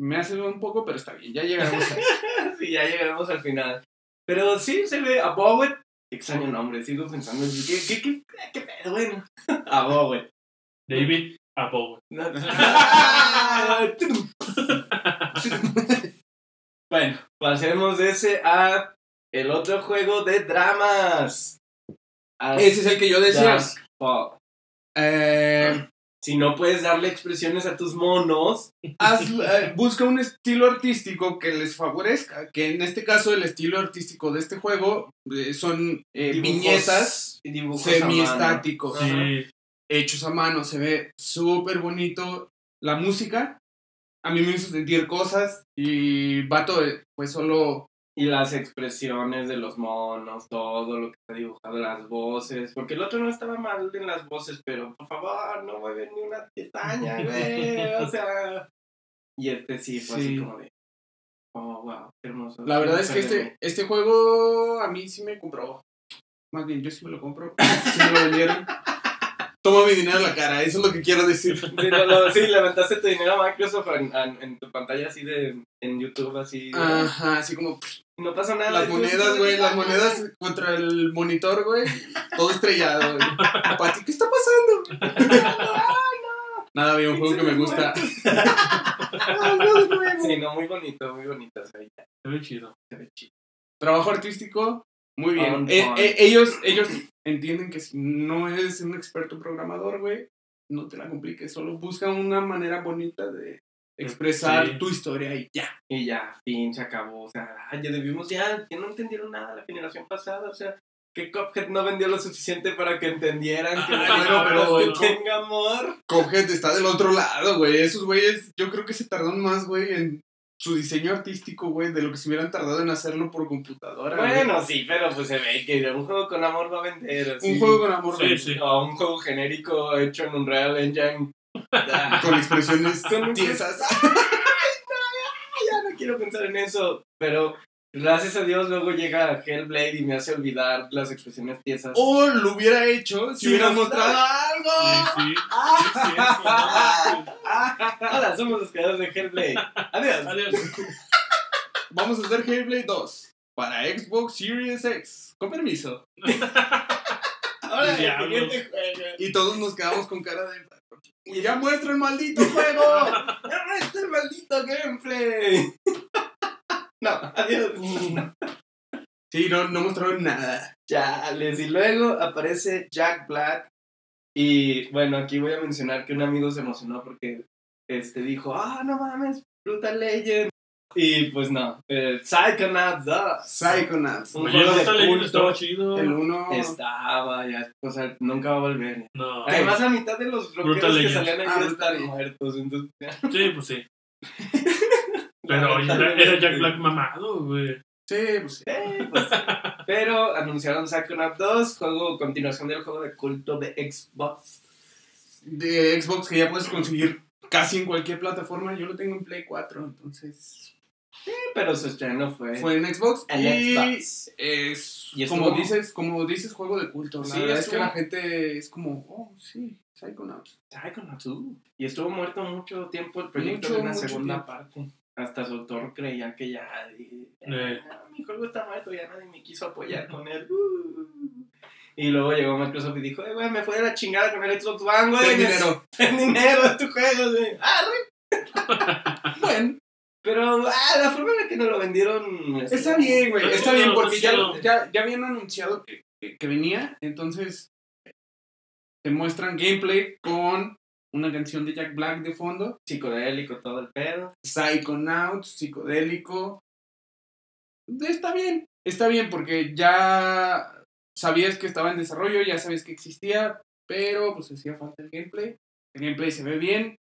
me hace un poco, pero está bien. Ya llegaremos a eso. sí, ya llegaremos al final. Pero sí, se ve Abowed. Extraño nombre, sigo pensando. ¿Qué, qué, qué, qué pedo? Bueno, Abowed. David Apple. bueno, pasemos de ese a el otro juego de dramas. As Ese es el que yo decía. Fall. Eh, Si no puedes darle expresiones a tus monos, haz- eh, busca un estilo artístico que les favorezca. Que en este caso, el estilo artístico de este juego eh, son eh, dibujos viñetas dibujos a semiestáticos. Sí. hechos a mano, se ve súper bonito. La música a mí me hizo sentir cosas y vato, pues solo Y las expresiones de los monos, todo lo que está dibujado, las voces. Porque el otro no estaba mal en las voces, pero por favor, no mueve ni una pestaña, güey. O sea. Y este sí fue así Sí. como de. Oh, wow, qué hermoso. La verdad es que este, este juego a mí sí me compró. Más bien, yo sí me lo compro. Sí me lo vendieron. Toma mi dinero en la cara, eso es lo que quiero decir. Sí, levantaste tu dinero a Microsoft en, en- en tu pantalla así de. En YouTube, así. de- Ajá, así como No pasa nada. las monedas, güey, las "Ah, monedas contra el monitor, güey. Todo estrellado, güey. Pati, ¿qué está pasando? Nada, había un juego que me gusta. Sí, no, muy bonito, muy bonito. Se ve, Se ve chido. se ve chido. Trabajo artístico, muy bien. On Eh, eh, ellos, ellos entienden que si no eres un experto programador, güey, no te la compliques. Solo busca una manera bonita de expresar Sí. tu historia y ya. Y ya, fin, se acabó. O sea, ya debimos, ya, ya no entendieron nada la generación pasada. O sea, que Cuphead no vendió lo suficiente para que entendieran que Ay, no bueno, pero- pero que tenga amor. Cuphead está del otro lado, güey. Esos güeyes, yo creo que se tardaron más, güey, en su diseño artístico, güey, de lo que se hubieran tardado en hacerlo por computadora. güey. Bueno, sí, pero pues se ve que un juego con amor va a vender. Así. un juego con amor, Sí, sí. O un juego genérico hecho en Unreal Engine. Ah, con expresiones Con- tiesas. ya no quiero pensar en eso. Pero gracias a Dios luego llega Hellblade y me hace olvidar las expresiones tiesas. O lo hubiera hecho si Sí, hubiera mostrado Sí, algo. sí. Sí, sí, sí. Hola, somos los creadores de Hellblade. Adiós. Adiós. Vamos a hacer Hellblade 2 para Xbox Series X. Con permiso. Ahora el siguiente juego. Y todos nos quedamos con cara de. "Y ¡Ya muestra el maldito juego! ¡No está el maldito gameplay! No, adiós. Sí, no, no mostraron nada. Chales. Y luego aparece Jack Black. Y bueno, aquí voy a mencionar que un amigo se emocionó porque este, dijo, ah, no mames, Brutal Legend. Y pues no, eh, Psychonauts 2. Psychonauts. Un juego de culto. estaba chido. El 1. Estaba, ya, o sea, nunca va a volver. No. Además, la mitad de los Brutal rockeros que salían ahí Ah, están muertos, entonces... Sí, pues sí. Pero era Jack Black mamado, güey. Sí, pues sí. Eh, pues, pero anunciaron Psychonauts 2, juego continuación del juego de culto de Xbox. De Xbox que ya puedes conseguir casi en cualquier plataforma. Yo lo tengo en Play 4, entonces. Pero su estreno fue, Fue en Xbox. en y Xbox. es Y como estuvo- dices, como dices, juego de culto. La Sí, verdad es que la gente es como, oh, sí, Psychonauts. Psychonauts 2. Y estuvo muerto mucho tiempo el proyecto Mucho, de una segunda tiempo. parte. Hasta su autor creía que ya. y- Eh. "Ah, mi juego está muerto, ya nadie me quiso apoyar con él. Uh. Y luego llegó Microsoft y dijo, eh, güey, me fue de la chingada con el Xbox One, güey. Ten dinero. Ten dinero de tu juego, güey. Ah. Bueno, Pero ah, la forma en la que nos lo vendieron. este, está bien, güey. Está bien, porque ya, ya, ya habían anunciado que, que, que venía. Entonces, te muestran gameplay con una canción de Jack Black de fondo. Psicodélico, todo el pedo. Psychonauts, psicodélico. Está bien, está bien porque ya sabías que estaba en desarrollo, ya sabías que existía, pero pues hacía falta el gameplay. El gameplay se ve bien,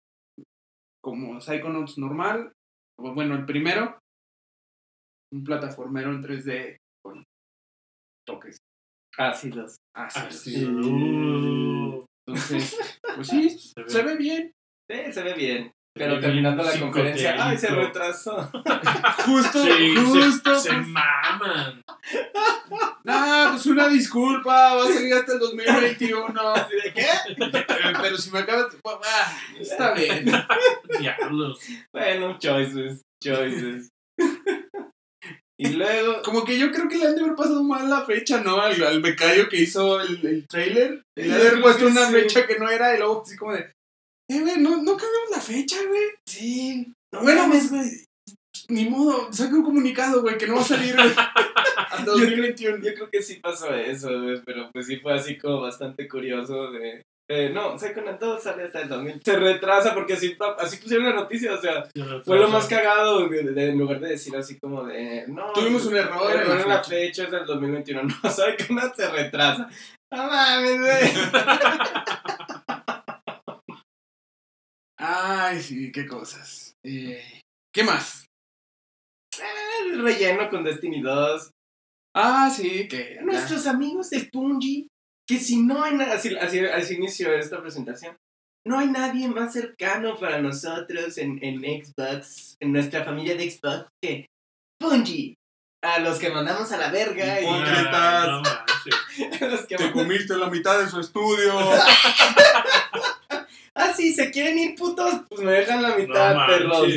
como Psychonauts normal. O Bueno, el primero, un plataformero en 3D con toques Ácidos. ácidos. Así. Uh. Entonces, pues sí, ve. se ve bien. Sí, se ve bien. Pero terminando la conferencia, ¡ay, se retrasó! Justo, Sí, justo. se, se maman. No, pues una disculpa, va a salir hasta el 2021. ¿De qué? Pero si me acabas de... ah, está bien. Diablos. Bueno, choices, choices. y luego, Como que yo creo que le han de haber pasado mal la fecha, ¿no? Al, al becario que hizo el, el trailer. Le han de haber puesto una sí. fecha que no era y luego así como de... Eh, güey, no, no cambiamos la fecha, güey. sí, no bueno, pues, güey, ni modo, saca un comunicado, güey, que no va a salir güey, hasta 2021. Yo creo que sí pasó eso, güey, pero pues sí fue así como bastante curioso de... eh, no, Psychonauts 2 sale hasta el 2000. Se retrasa porque así, así pusieron la noticia, o sea, fue lo más cagado, de, de- en lugar de decir así como de... No, Tuvimos un error error en la fecha. es del 2021. No, Psychonauts se retrasa. No mames, güey. Ay, sí, qué cosas. Eh, ¿Qué más? El relleno con Destiny 2. Ah, sí, que... Nuestros amigos de Bungie, que si no hay nada, así, así, así inició esta presentación, no hay nadie más cercano para nosotros en, en Xbox, en nuestra familia de Xbox, que Bungie. A los que mandamos a la verga y Hipócritas. No manches. a los que Te comiste la mitad de su estudio. Ah, sí, se quieren ir putos, pues me dejan la mitad, No perros.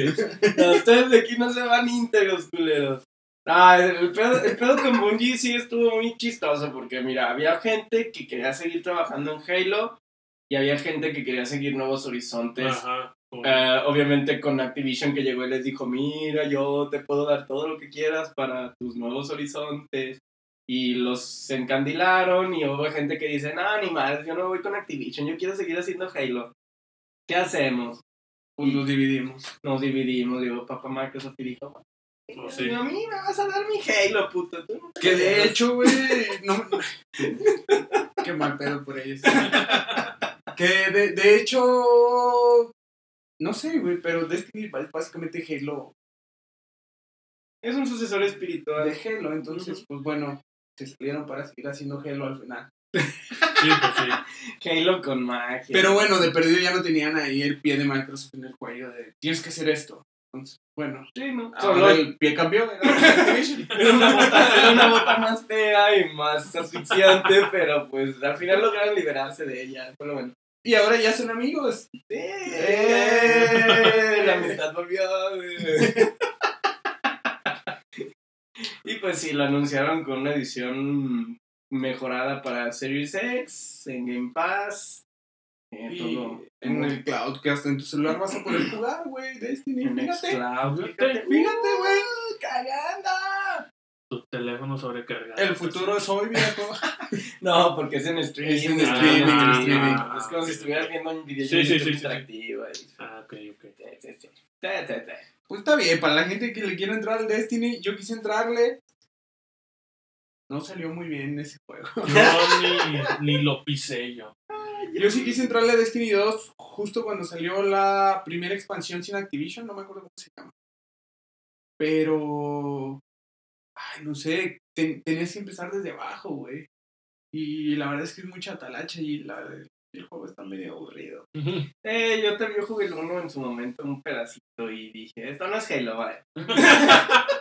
No, ustedes de aquí no se van íntegros, culeros. Ah, el pedo, el pedo con Bungie sí estuvo muy chistoso porque, mira, había gente que quería seguir trabajando en Halo y había gente que quería seguir nuevos horizontes. Ajá. Eh, obviamente con Activision que llegó y les dijo, mira, yo te puedo dar todo lo que quieras para tus nuevos horizontes. Y los encandilaron y hubo gente que dice, no, ni más, yo no voy con Activision, yo quiero seguir haciendo Halo. ¿Qué hacemos? Pues nos dividimos. Nos dividimos, digo, papá Microsoft y dijo, Oh, sí. a mí me vas a dar mi Halo, puto. tú no Que de quieres". hecho, güey, no... Qué mal pedo por ellos. Que de, de hecho... No sé, güey, pero Destiny es básicamente Halo Es un sucesor espiritual. de Halo, entonces, pues bueno, se salieron para seguir haciendo Halo al final. Sí, pues sí. Halo con magia. Pero bueno, de perdido ya no tenían ahí el pie de Microsoft en el cuello de tienes que hacer esto. Entonces, bueno, Sí, ¿no? ahora Solo el pie cambió. era una, bota, era una bota más fea y más asfixiante, pero pues al final lograron liberarse de ella. Lo bueno. Y ahora ya son amigos. ¡Eh! La amistad volvió. y pues sí, lo anunciaron con una edición mejorada para Series X, en Game Pass. eh, Y todo en el cloud, que hasta en tu celular vas a poder jugar, güey, Destiny. en Fíjate. Xcloud. Fíjate, Fíjate, güey. ¡Cagando! tu teléfono sobrecargado. El futuro es hoy, viejo. No, porque es en streaming. Es en ah, streaming, ah, en streaming. Es como si estuvieras viendo un video Sí, sí, sí, sí, sí. interactivo. ahí. Ah, ok, ok. Sí, sí, sí. Sí, sí, sí. Pues está bien, para la gente que le quiere entrar al Destiny, yo quise entrarle. No salió muy bien ese juego. Yo ni, ni lo pisé yo. Yo sí quise entrarle a Destiny 2 justo cuando salió la primera expansión sin Activision, no me acuerdo cómo se llama. Pero. Ay, no sé, ten- tenías que empezar desde abajo, güey. Y la verdad es que es mucha talacha y la, el juego está medio aburrido. Eh, yo también jugué el 1 en su momento, un pedacito, y dije, esto no es Halo, vale.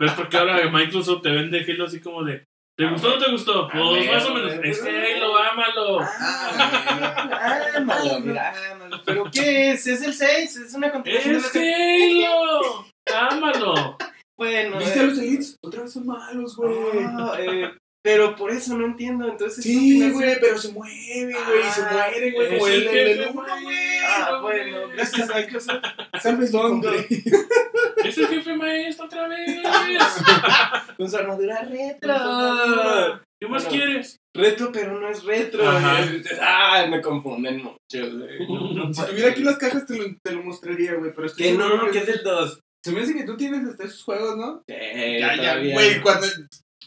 ¿Ves por qué ahora Microsoft te vende Halo así como de. ¿Te Ah, gustó o no te gustó? Ah, Pues más o menos. Es que Halo, ámalo. Ah, ámalo, mira, ámalo. ¿Pero qué es? Es el 6, es una continuación ¡Es de Halo! ¡Ámalo! Bueno, ¿Viste eh, a los Elites? Otra vez son malos, güey. ah, eh, pero por eso no entiendo, entonces... Sí, güey, pero se mueven, güey, se Ah, mueren, güey, es como el, el el, el uno, güey. güey. Ah, bueno, gracias a Microsoft. ¿Sabes dónde? ¡Es el jefe maestro otra vez! Con su armadura retro. ¿Qué más Bueno. quieres? Retro, pero no es retro. Ajá. güey. Ah, me confunden mucho, güey. Si tuviera aquí las cajas te lo, te lo mostraría, güey, pero estoy Que no, que es del 2. Se me hace que tú tienes hasta esos juegos, ¿no? Sí, ya, ya, güey, cuando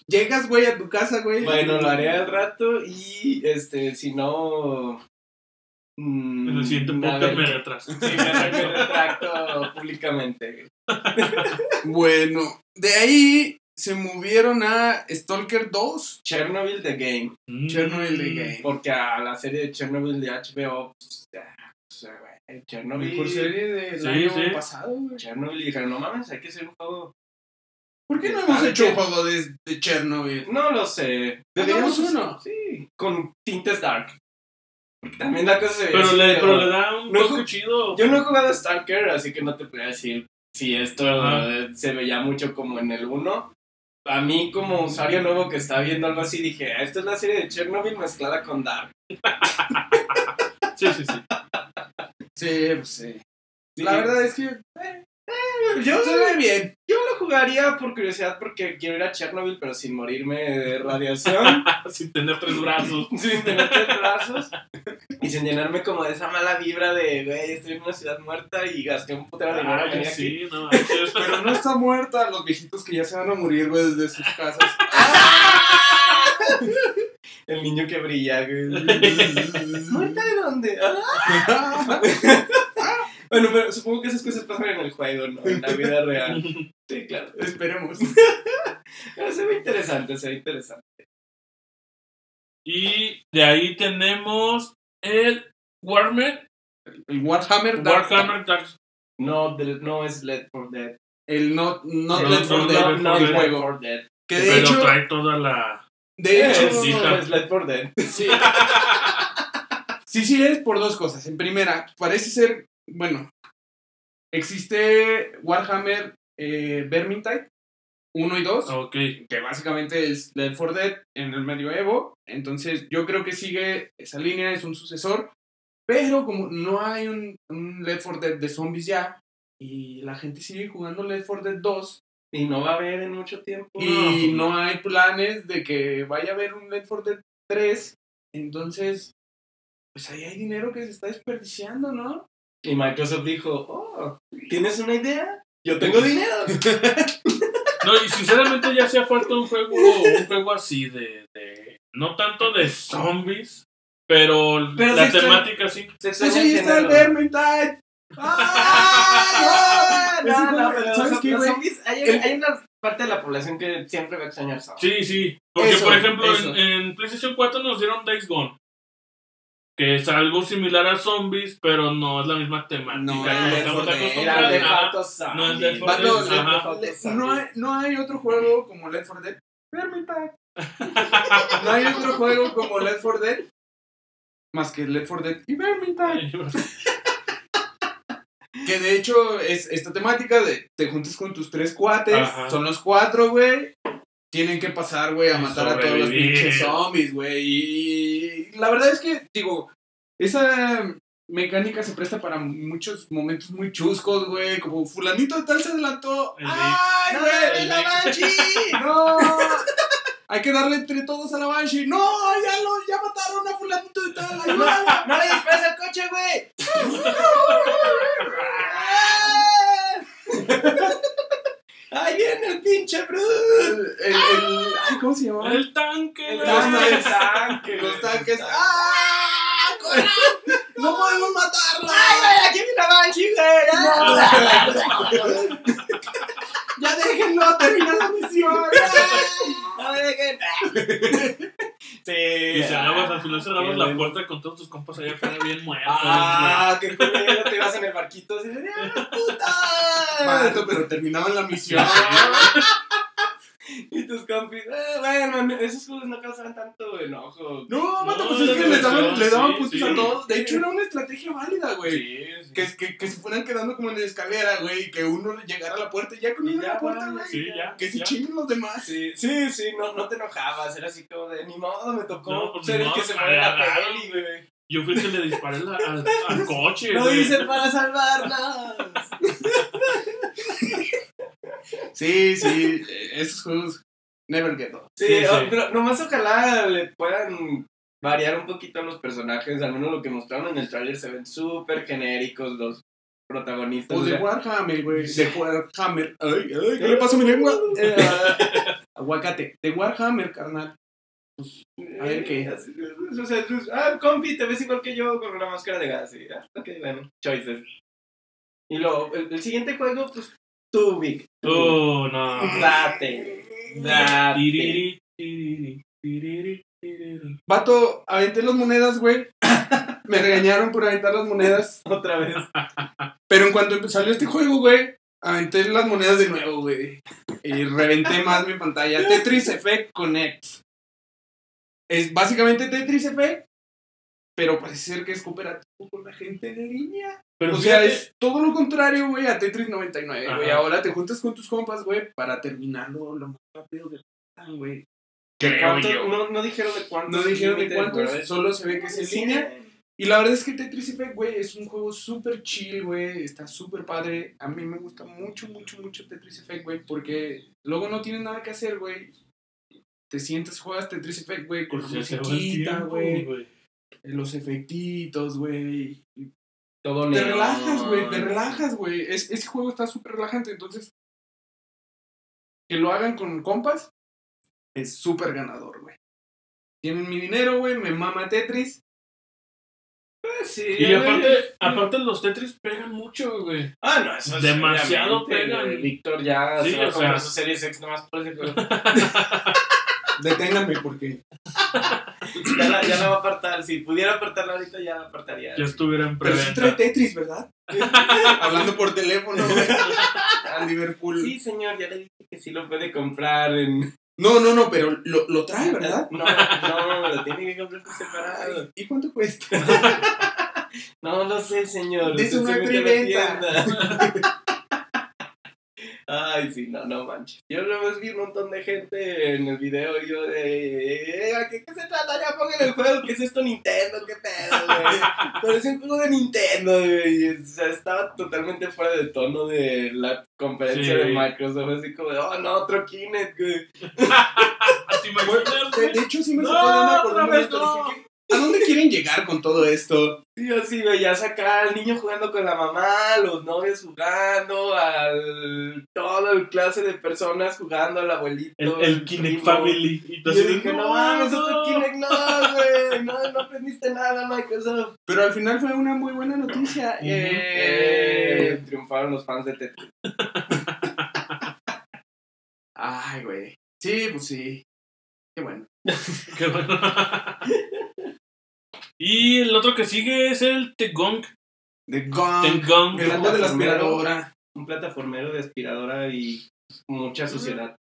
llegas, güey, a tu casa, güey. Bueno, lo haré al rato y, este, si no... mm, En el siguiente podcast me retraso. Sí, me, me retracto públicamente. Bueno, de ahí se movieron a Stalker 2. Chernobyl The Game. Mm. Chernobyl The Game. Porque a la serie de Chernobyl de HBO, pues, ya, pues, güey, Chernobyl. Mejor serie del Sí, año sí. pasado, güey. Chernobyl y dijeron, no mames, hay que hacer un juego. ¿Por qué no Ah, hemos ¿de hecho un juego de, de Chernobyl? No lo sé. Hacer- uno. Sí, con tintes dark. Porque también la cosa se ve Pero así, le, pero- pero le da un No, toque chido. Yo no he jugado Stalker, así que no te puedo decir si esto Ajá. eh, se veía mucho como en el 1. A mí, como usuario nuevo que está viendo algo así, dije, "Ah, esta es la serie de Chernobyl mezclada con Dark. Sí, sí, sí. Sí, pues sí. Sí. La verdad es que Eh, yo, se ve bien. yo lo jugaría por curiosidad porque quiero ir a Chernobyl, pero sin morirme de radiación, Sin tener tres brazos. sin tener tres brazos y sin llenarme como de esa mala vibra de, güey, estoy en una ciudad muerta y gasté un putero de dinero aquí. no manches. Pero no está muerta los viejitos que ya se van a morir, güey, desde sus casas. El niño que brilla, güey. ¿Muerta de dónde? Bueno, pero supongo que esas cosas pasan en el juego, ¿no? En la vida real. Sí, claro. Esperemos. Pero se ve interesante, se ve interesante. Y de ahí tenemos el Warhammer. El Warhammer Dark Warhammer Dark. No, del- no es Led for Dead. El Not, not No, Left no, 4 no, Dead, no, el juego. for Dead. Que de Pero hecho, trae toda la. de hecho, sí, no es Led for Dead. sí. Sí, sí es por dos cosas. En primera, parece ser, bueno, existe Warhammer eh, Vermintide 1 y 2, Ok. que básicamente es Left 4 Dead en el medioevo. Entonces, yo creo que sigue esa línea, es un sucesor. Pero como no hay un, un Left 4 Dead de zombies ya, y la gente sigue jugando Left 4 Dead 2, Y no va a haber en mucho tiempo. y no hay planes de que vaya a haber un Left 4 Dead 3, entonces, pues ahí hay dinero que se está desperdiciando, ¿no? Y Microsoft dijo, oh, ¿tienes una idea? Yo tengo dinero. No, y sinceramente ya hacía falta un juego, un juego así de, de- No tanto de zombies, pero, Pero la temática sí. Se Pues ahí está el. Vermintide. ¡Ah! No, no, juego, pero ¿Sabes los- qué, los güey? zombies, hay, El- hay una parte de la población que siempre va a extrañar zombies. Sí, sí. Porque, Eso, por ejemplo, en, en PlayStation 4 nos dieron Days Gone. Que es algo similar a zombies, pero no es la misma temática. No, es estamos de- acostumbrados. Era de Ajá. Fatos Zombies. No es Left 4 Vato, Dead, no, hay, no hay otro juego como Left 4 Dead. No hay otro juego como Left 4 Dead. Más que Left 4 Dead y Vermintide. Que de hecho es esta temática de te juntas con tus tres cuates. Ajá. Son los cuatro, güey. Tienen que pasar, güey, a Y matar a todos los pinches zombies, güey. Y la verdad es que, digo, esa, mecánica se presta para muchos momentos muy chuscos, güey. Como fulanito de tal se adelantó. El ¡Ay, No, güey! el ¡La Banshee! ¡No! Hay que darle entre todos a la Banshee. ¡No! ¡Ya, lo, ya mataron a fulanito de tal! ¡No le dispares al coche, güey! ¡Ahí viene el pinche Bruce! El, el, ay, ¿Cómo se llama? El tanque. El tanque. tanque, Los tanques. ¡Ah! ¡Corran! ¡No podemos matarla! ¡Ay, güey! ¡Aquí viene la Banshee, güey! ¡Ya déjenlo! ¡Termina la misión! ¡No me dejen! Sí. Y cerrabas, ah, al final cerrabas qué la bueno. puerta con todos tus compas allá afuera bien muertos. ¡Ah! ¡Qué culero! Te ibas en el barquito así ¡Ah, puta! Pero terminaban la misión. Y tus compis, eh, bueno, esos juegos no causan tanto enojo. No, vato, No, pues es que les daban, diversión, le daban sí, puntos sí. a todos. De hecho, era una estrategia válida, güey. Sí, sí. Que, que, que se fueran quedando como en la escalera, güey, y que uno le llegara a la puerta y ya con uno a la puerta, güey, güey. Sí, ya. Que se chinguen los demás. Sí, sí, sí, no, no te enojabas, era así como de, ni modo, me tocó No, pues, ser el que se muere la peli, güey. Yo fui el que le disparé la- al, al coche. Lo hice para salvarnos. Sí, sí, eh, esos juegos never get old. Sí, Sí, o- sí. pero nomás ojalá le puedan variar un poquito los personajes, al menos lo que mostraron en el tráiler se ven súper genéricos los protagonistas. O de Warhammer, güey. De Warhammer. Ay, ay, ¿qué le pasa a mi lengua? Eh, aguacate. De Warhammer, carnal. A ver qué. Eh, O sea, pues, ah, compi, te ves igual que yo con una máscara de gas. Y, ah, ok, bueno, choices. Y luego, el, el siguiente juego, pues, tú, Vic. tú. No. Date. Date. Vato, aventé las monedas, güey. Me regañaron por aventar las monedas. Otra vez. Pero en cuanto salió este juego, güey, aventé las monedas de nuevo, güey. Y reventé más mi pantalla. Tetris Effect Connect. Es básicamente Tetris Effect, pero parece ser que es cooperativo con la gente en línea. Pero o sea, es todo lo contrario, güey, a Tetris 99, güey. Ahora te juntas con tus compas, güey, para terminarlo lo más rápido que puedan, güey. No, no dijeron de cuántos. No dijeron de cuántos, solo se ve que es en línea. Y la verdad es que Tetris Effect, güey, es un juego súper chill, güey. Está súper padre. A mí me gusta mucho, mucho, mucho Tetris Effect, güey, porque luego no tienes nada que hacer, güey. Te sientes, juegas Tetris Effect, güey, con la el musiquita, güey. Los efectitos, güey. y Todo Te relajas, güey, te relajas, güey. Es, ese juego está súper relajante, entonces. Que lo hagan con compas es súper ganador, güey. Tienen mi dinero, güey, me mama Tetris. Pues sí. Y aparte, aparte los Tetris pegan mucho, güey. Ah, no, eso es Demasiado pegan. Víctor ya Sí, se va a o sea- su Series X nomás por. Deténganme porque. ya, la, ya la va a apartar. Si pudiera apartarla ahorita, ya la apartaría. Ya estuviera en Pero sí trae. Tetris, ¿verdad? Hablando por teléfono, güey. A Liverpool. Sí, señor, ya le dije que sí lo puede comprar en... No, no, no, pero lo, lo trae, ¿verdad? No, no, lo tiene que comprar por separado. ¿Y cuánto cuesta? No lo sé, señor. Eso usted no hay se mete a la preventa. tienda. Ay, sí, no, no manches. Yo luego vi un montón de gente en el video y yo de... "Eh, ¿a ¿Qué, ¿Qué se trata? Ya pongan el juego. ¿Qué es esto Nintendo? ¿Qué pedo, güey? Parece un juego de Nintendo, güey. O sea, estaba totalmente fuera de tono de la conferencia Sí. de Microsoft. Así como de, oh, no, otro Kinect, güey. ¿Te imaginas, De, güey? de hecho, sí me No, sacó de onda por un momento. no. Dije, ¿qué- ¿A dónde quieren llegar con todo esto? Sí, así veías acá al niño jugando con la mamá, los novios jugando, al todo el clase de personas jugando, al abuelito. El, el Kinect primo. Family. Y yo dije, no mames, otro Kinect, no, güey, no, no aprendiste nada, Microsoft. Pero al final fue una muy buena noticia. Ujú. Eh, Eh, triunfaron los fans de Tetris. Ay, güey. Sí, pues sí. Qué bueno. Qué bueno. y el otro que sigue es el Tegong. The Gong. Tegong. El ando de la aspiradora. Un plataformero de aspiradora y mucha suciedad.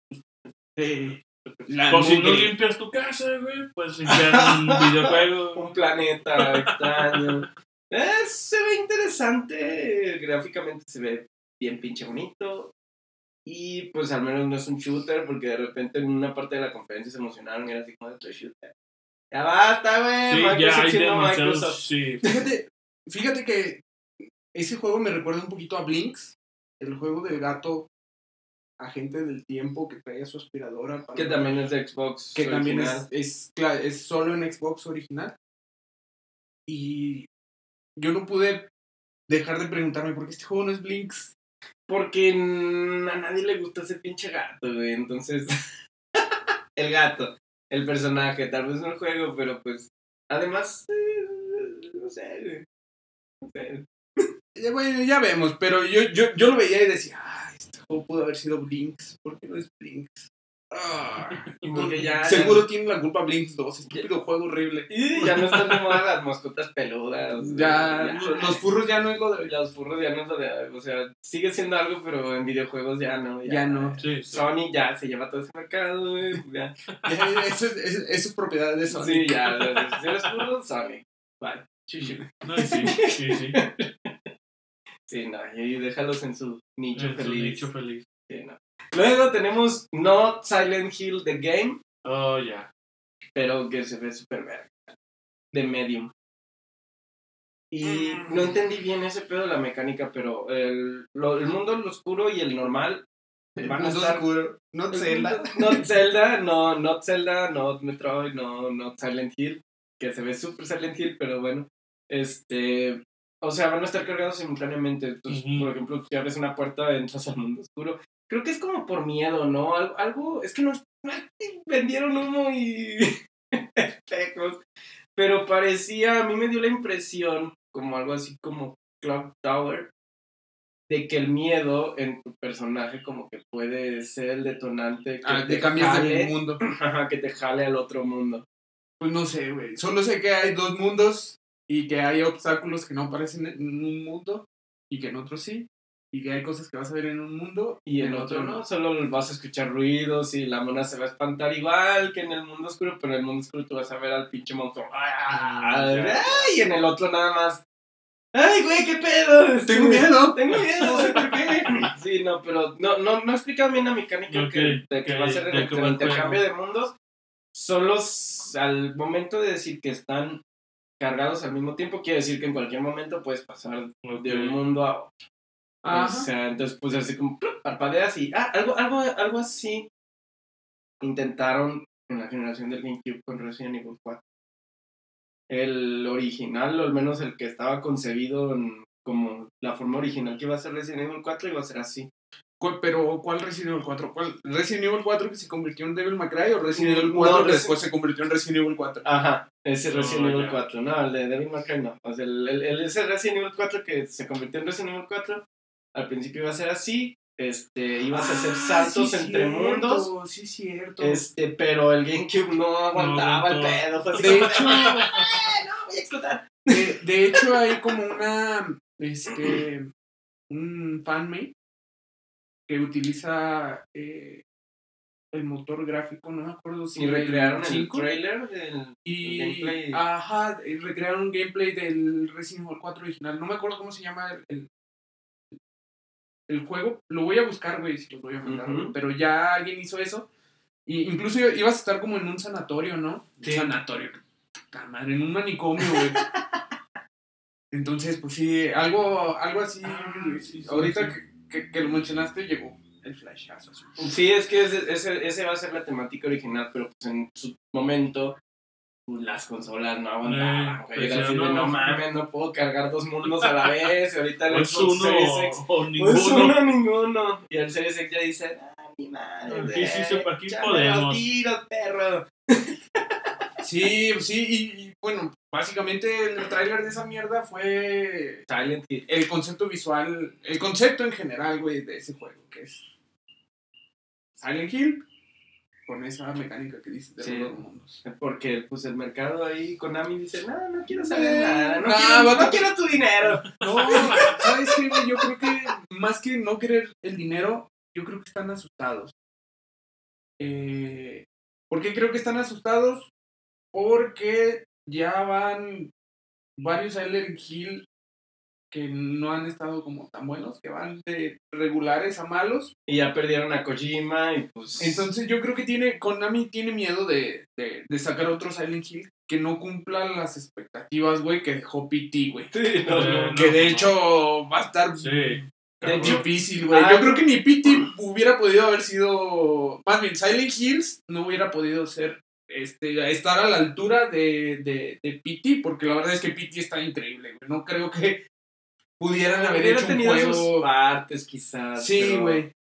Sí. La Por si no limpias tu casa, güey, pues limpiar un videojuego. Un planeta extraño. Eh, se ve interesante. Gráficamente se ve bien pinche bonito. Y pues al menos no es un shooter, porque de repente en una parte de la conferencia se emocionaron y era así como de shooter. Ya basta, güey. Sí, Microsoft ya hay demasiados. Microsoft. Sí. Fíjate, Fíjate que ese juego me recuerda un poquito a Blinks, el juego del gato agente del tiempo que traía su aspiradora. para- Que también es de Xbox. que también es, es, es solo en Xbox original. Y yo no pude dejar de preguntarme por qué este juego no es Blinks. Porque a nadie le gusta ese pinche gato, güey. Entonces, el gato, el personaje, tal vez el juego, pero pues, además, eh, no sé. No sé. Ya, bueno, ya vemos, pero yo, yo, yo lo veía y decía, ah, este juego pudo haber sido Blinks. ¿Por qué no es Blinks? Ah, Porque ya. seguro tiene la culpa Blinks 2, estúpido juego horrible. Y ya no están de moda las mascotas peludas. Ya, los furros ya no es lo de... Los furros ya no es lo de. O sea, sigue siendo algo, pero en videojuegos ya no. Ya no. Sí, sí. Sony ya se lleva todo ese mercado, güey. Ya. ya, eso, es, es propiedad de Sony. Sí, ya. Si eres furro, Sony. Vale. Chuchu. No, y sí, sí, sí. Sí, no, y déjalos en su nicho En su feliz. nicho feliz. Sí, no. Luego tenemos Not Silent Hill The Game, Oh, ya. pero que se ve súper verga. De Medium. Y Mm. no entendí bien ese pedo de la mecánica, pero el, lo- el mundo oscuro y el normal van a Mundo estar... oscuro. No Zelda. No Zelda, no, no Zelda, no Metroid, no, no Silent Hill, que se ve súper Silent Hill, pero bueno, este, o sea, van a estar cargados simultáneamente. Entonces, por ejemplo, si abres una puerta, entras al mundo oscuro. Creo que es como por miedo, ¿no? Algo, algo es que nos vendieron humo y espejos, pero parecía, a mí me dio la impresión, como algo así como Clock Tower, de que el miedo en tu personaje como que puede ser el detonante que Ah, te te cambias jale, de mundo. que te jale al otro mundo. Pues no sé, güey. Solo sé que hay dos mundos y que hay obstáculos que no aparecen en un mundo y que en otro sí. Y que hay cosas que vas a ver en un mundo Y el otro no, solo vas a escuchar ruidos y la mona se va a espantar igual que en el mundo oscuro, pero en el mundo oscuro tú vas a ver al pinche monstruo. ¡Ah! Y en el otro nada más. ¡Ay, güey, qué pedo! Tengo miedo. Tengo miedo, no sé por qué. Sí, no, pero no, no, no explica bien la mecánica Ok, que, de que va a ser el, intercambio de mundos. Solo al momento de decir que están cargados al mismo tiempo, quiere decir que en cualquier momento puedes pasar de un mundo a otro. O Ajá. sea, entonces pues así como ¡plup! parpadeas y ah, algo, algo, algo así intentaron en la generación del GameCube con Resident Evil 4. El original, o al menos el que estaba concebido en- como la forma original que iba a ser Resident Evil 4 iba a ser así. ¿Cuál- Pero, ¿cuál Resident Evil 4? ¿Cuál? ¿Resident Evil 4 que se convirtió en Devil May Cry o Resident Evil No, 4 que Resi- después se convirtió en Resident Evil 4? Ajá, ese Resident Evil ya. 4. No, el de Devil May Cry no. O sea, el, el- el- ese Resident Evil 4 que se convirtió en Resident Evil 4, al principio iba a ser así. Este, ibas a hacer Ah, saltos sí, entre cierto, mundos. Sí, cierto. Este, pero el GameCube no aguantaba el aguantó. pedo. Fue así De como, hecho- "Ah, no, voy a explotar. De, de hecho, hay como una. Este. Un fanmate que utiliza eh, el motor gráfico, no me acuerdo si Y recrearon el trailer del. y el gameplay. Ajá, y recrearon un gameplay del Resident Evil 4 original. No me acuerdo cómo se llama el, el, el juego. Lo voy a buscar, güey, si lo voy a mandar. Güey, Pero ya alguien hizo eso. Y incluso ibas a estar como en un sanatorio, ¿no? Sí. Un sanatorio. puta madre, en un manicomio, güey. Entonces, pues sí, algo, algo así. Ah, sí, sí, ahorita. Que, que, que lo mencionaste, llegó el flashazo. Sí, es que ese, ese, ese va a ser la temática original, pero pues en su momento pues, las consolas no aguantaban. Eh, pues, de, no, no, mames, no puedo cargar dos mundos a la vez. Y ahorita el Xbox uno Series X o ninguno. Pues uno, ninguno. Y el Series X ya dice, ah, mi madre. Aquí sí se- aquí podemos". los tiros, perro. Sí, sí, y, y, bueno, básicamente el tráiler de esa mierda fue Silent Hill. el concepto visual, el concepto en general, güey, de ese juego, que es Silent Hill, con esa mecánica que dices de Sí. los dos mundos. Porque pues el mercado ahí, Konami dice, no, no quiero saber Eh, nada, no, nah, quiero, vato. no quiero tu dinero. No, ¿sabes qué, güey? Yo creo que más que no querer el dinero, yo creo que están asustados. Eh, ¿Por qué creo que están asustados? Porque ya van varios Silent Hill que no han estado como tan buenos, que van de regulares a malos. Y ya perdieron a Kojima y pues... Entonces yo creo que tiene, Konami tiene miedo de, de, de sacar otro Silent Hill que no cumpla las expectativas, güey, que dejó PT, güey. Sí, no, no. Que de no. hecho va a estar Sí. Difícil, güey. Ah, Yo creo que ni PT hubiera podido haber sido. Más bien, Silent Hills no hubiera podido ser. Este, estar a la altura de, de, de PT, porque la verdad es que PT está increíble, güey. No creo que pudieran haber Hubiera hecho un sus juego. partes, quizás. Sí, güey.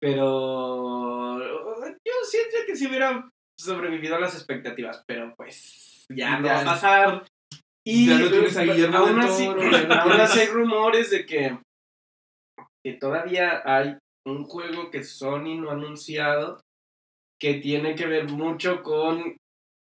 Pero yo siento que si hubiera sobrevivido a las expectativas, pero pues ya no va a pasar. Y Ya no tienes a Guillermo aún así, aún así hay rumores de que, que todavía hay un juego que Sony no ha anunciado que tiene que ver mucho con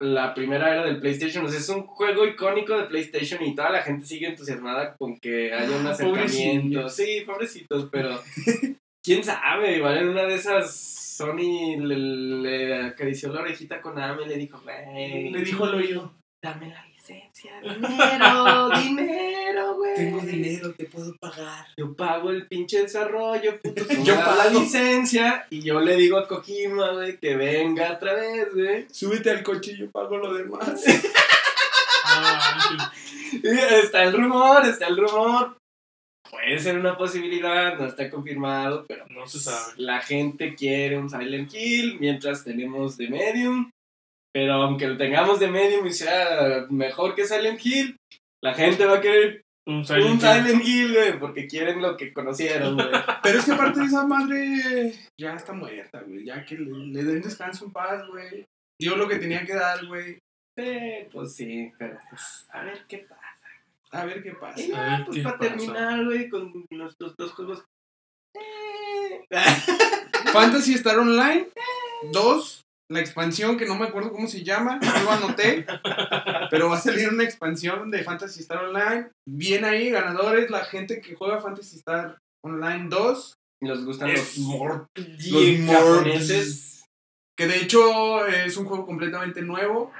la primera era del PlayStation. O sea, es un juego icónico de PlayStation y toda la gente sigue entusiasmada con que haya un Ah, acercamiento. Sí, pobrecitos, pero quién sabe, igual en una de esas Sony le, le acarició la orejita con Ame y le dijo, güey, Le dijo al oído. dame la licencia, dinero, dinero, güey. te puedo pagar. Yo pago el pinche desarrollo, puto. Yo das la pago. licencia y yo le digo a Kojima, güey, que venga otra vez, güey. Súbete al coche y yo pago lo demás. Ah. Está el rumor, está el rumor. Puede ser una posibilidad, no está confirmado, pero No se sabe. la gente quiere un Silent Hill mientras tenemos The Medium. Pero aunque lo tengamos de Medium y sea mejor que Silent Hill, la gente va a querer Un Silent un Hill. Silent Hill, güey, porque quieren lo que conocieron, güey. Pero es que aparte de esa madre ya está muerta, güey. Ya que le, le den descanso en paz, güey. Dio lo que tenía que dar, güey. Sí, pues sí, pero pues a ver qué pasa. A ver qué pasa. Y A ya, ver pues para pasa. terminar, güey, con nuestros dos juegos. Eh. Fantasy Star Online 2, la expansión que no me acuerdo cómo se llama, no lo anoté, pero va a salir una expansión de Fantasy Star Online. Bien ahí, ganadores, la gente que juega Fantasy Star Online 2, Nos gustan Es- los mor los japoneses. que de hecho es un juego completamente nuevo,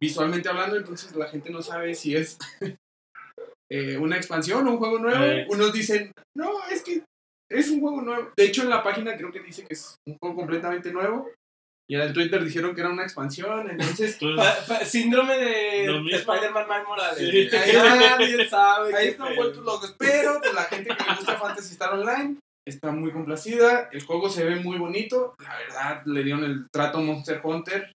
visualmente hablando, entonces la gente no sabe si es eh, una expansión o un juego nuevo. Eh. Unos dicen, no, es que es un juego nuevo. De hecho, en la página creo que dice que es un juego completamente nuevo. Y en el Twitter dijeron que era una expansión, entonces Pa- pa- síndrome de. Spider-Man Miles Morales. Sí. Ahí nadie sabe. ahí están vueltos locos. Pero pues, la gente que le gusta Fantasy Star Online está muy complacida. El juego se ve muy bonito. La verdad, le dieron el trato Monster Hunter.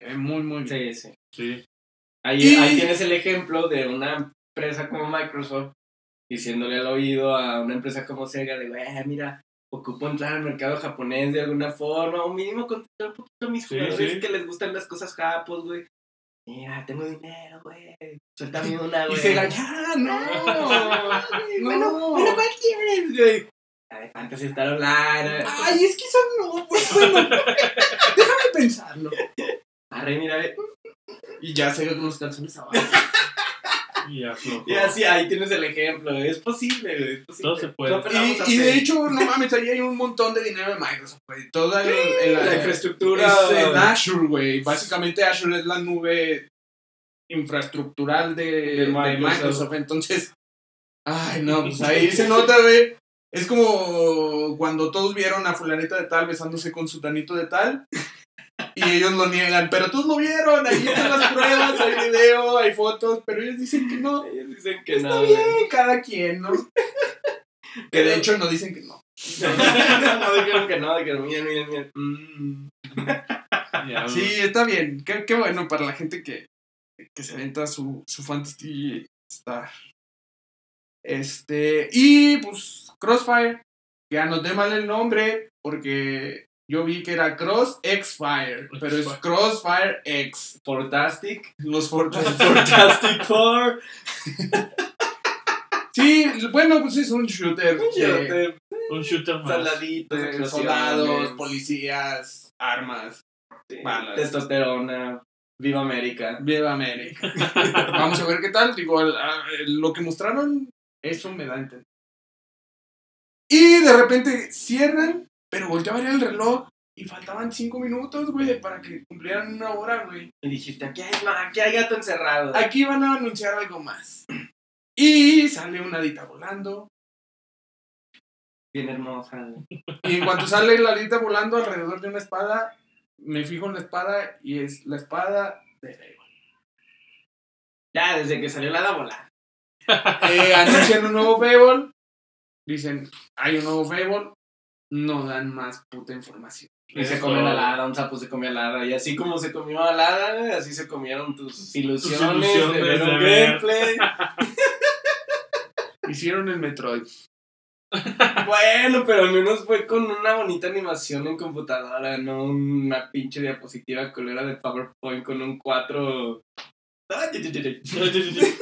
Se ve muy, muy bien. Sí, sí. sí. Ahí, Y- ahí tienes el ejemplo de una empresa como Microsoft diciéndole al oído a una empresa como Sega de, güey, mira, ocupo entrar al mercado japonés de alguna forma, o mínimo contentar un poquito a mis Sí, jugadores sí. que les gustan las cosas japos, güey. Mira, tengo dinero, güey. Suéltame una, Y güey. se ya, no. güey, No. Bueno, bueno, ¿cuál quieres, güey? La de Fantasy Star Online. Ay, es que eso no, pues bueno. Déjame pensarlo. Arre, mira, ve. Y ya se ve con los calzones abajo. Y aflojó. Y así, ahí tienes el ejemplo. Es posible, güey. Es posible. Todo se puede. Y, y de hecho, no mames, ahí hay un montón de dinero de Microsoft, güey. Toda el, el- la infraestructura. es en Azure, güey. Básicamente Azure es la nube infraestructural de, De de Microsoft. Microsoft. Entonces, ay, no, pues ahí se nota, güey. Es como cuando todos vieron a fulanita de tal besándose con su tanito de tal. Y ellos lo niegan, pero todos lo vieron, ahí están las pruebas, hay video, hay fotos, pero ellos dicen que no. Ellos dicen que Está no, bien, güey. cada quien, ¿no? Que de hecho no dicen que no. no dijeron que no, dijeron, miren, miren, miren. Mm. Ya, Sí, está bien. Qué, qué bueno para la gente que, que se venta su, su Fantasy Star. Este, y pues Crossfire, que anoté mal el nombre porque yo vi que era Cross X Fire, pero es Crossfire X. Fantastic. Los Fortnite. Fantastic Four. Sí, bueno, pues es un shooter. de- Shooter, Un shooter más. Soldados, policías, armas. sí, balas. testosterona. Viva América. Viva América. Vamos a ver qué tal. Digo, al- a- lo que mostraron, eso me da a entender. Y de repente cierran, pero volteé a ver el reloj y faltaban cinco minutos, güey, para que cumplieran una hora, güey. Y dijiste, aquí hay, aquí hay gato encerrado. Aquí van a anunciar algo más. Y sale una dita volando. Bien hermosa. güey. Y en cuanto sale la dita volando alrededor de una espada, me fijo en la espada y es la espada de Fable. Ya, desde que salió la dábola. Eh, anuncian un nuevo Fable, dicen, hay un nuevo Fable, no dan más puta información. Y se Eso. comió la lada, un sapo se comió la lada. Y así como se comió la lada, güey, así se comieron tus ilusiones, ilusiones de ver de un ver. gameplay. Hicieron el Metroid. bueno, pero al menos fue con una bonita animación en computadora, no una pinche diapositiva colera de PowerPoint con un 4. Ay, ay, ay, ay.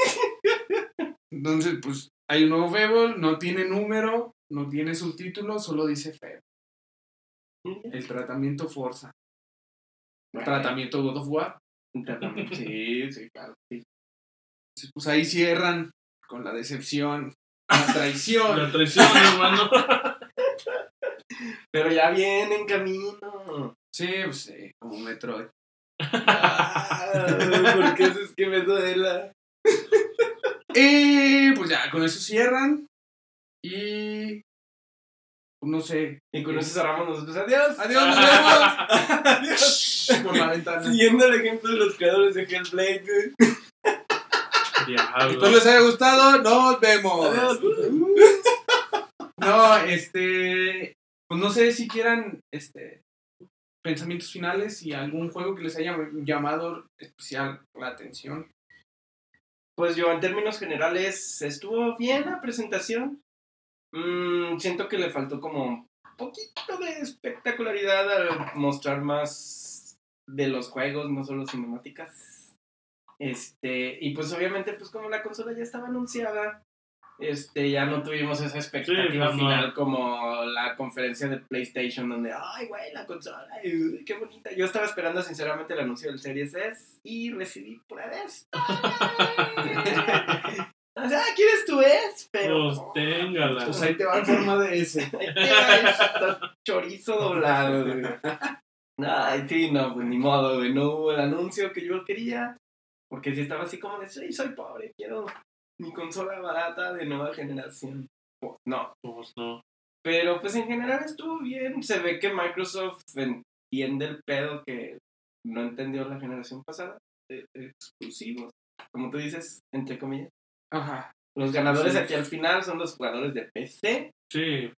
Entonces, pues, hay un nuevo Fable, no tiene número, no tiene subtítulo, solo dice Fable. El tratamiento Forza. Tratamiento God of War. Sí, sí, claro. sí. Entonces, pues ahí cierran con la decepción, la traición. La traición, hermano. Pero ya viene en camino. Sí, pues sí, como Metroid. Ah, ¿Por qué es que me duela? Y pues ya, con eso cierran. Y. no sé. Y con eso cerramos nosotros. Adiós. Adiós, nos vemos. Adiós. Por la ventana. Siguiendo el ejemplo de los creadores de Hellblade. güey. Diablo. Espero les haya gustado. Nos vemos. Adiós. No, este. Pues no sé si quieran. Este. Pensamientos finales y algún juego que les haya llamado especial la atención. Pues yo, en términos generales, estuvo bien la presentación. Mm, siento que le faltó como un poquito de espectacularidad al mostrar más de los juegos, no solo cinemáticas. Este, y pues obviamente, pues como la consola ya estaba anunciada, este, ya no tuvimos esa expectativa Sí, no. final como la conferencia de PlayStation donde, ay, güey, la consola, qué bonita. Yo estaba esperando sinceramente el anuncio del Series S y recibí pura vez. o sea, ¿quieres tu S? Pero... Pues téngala. Pues ahí te va en forma de ese. Ahí te va el chorizo doblado, güey. Ay, sí, no, pues ni modo, güey. No hubo el anuncio que yo quería. Porque si estaba así como de, sí, soy pobre, quiero mi consola barata de nueva generación. Pues, no. Pues no. Pero pues en general estuvo bien. Se ve que Microsoft entiende el pedo que no entendió la generación pasada. De, de exclusivos. Como tú dices, entre comillas. Ajá. Los ganadores Sí. aquí al final son los jugadores de PC. Sí.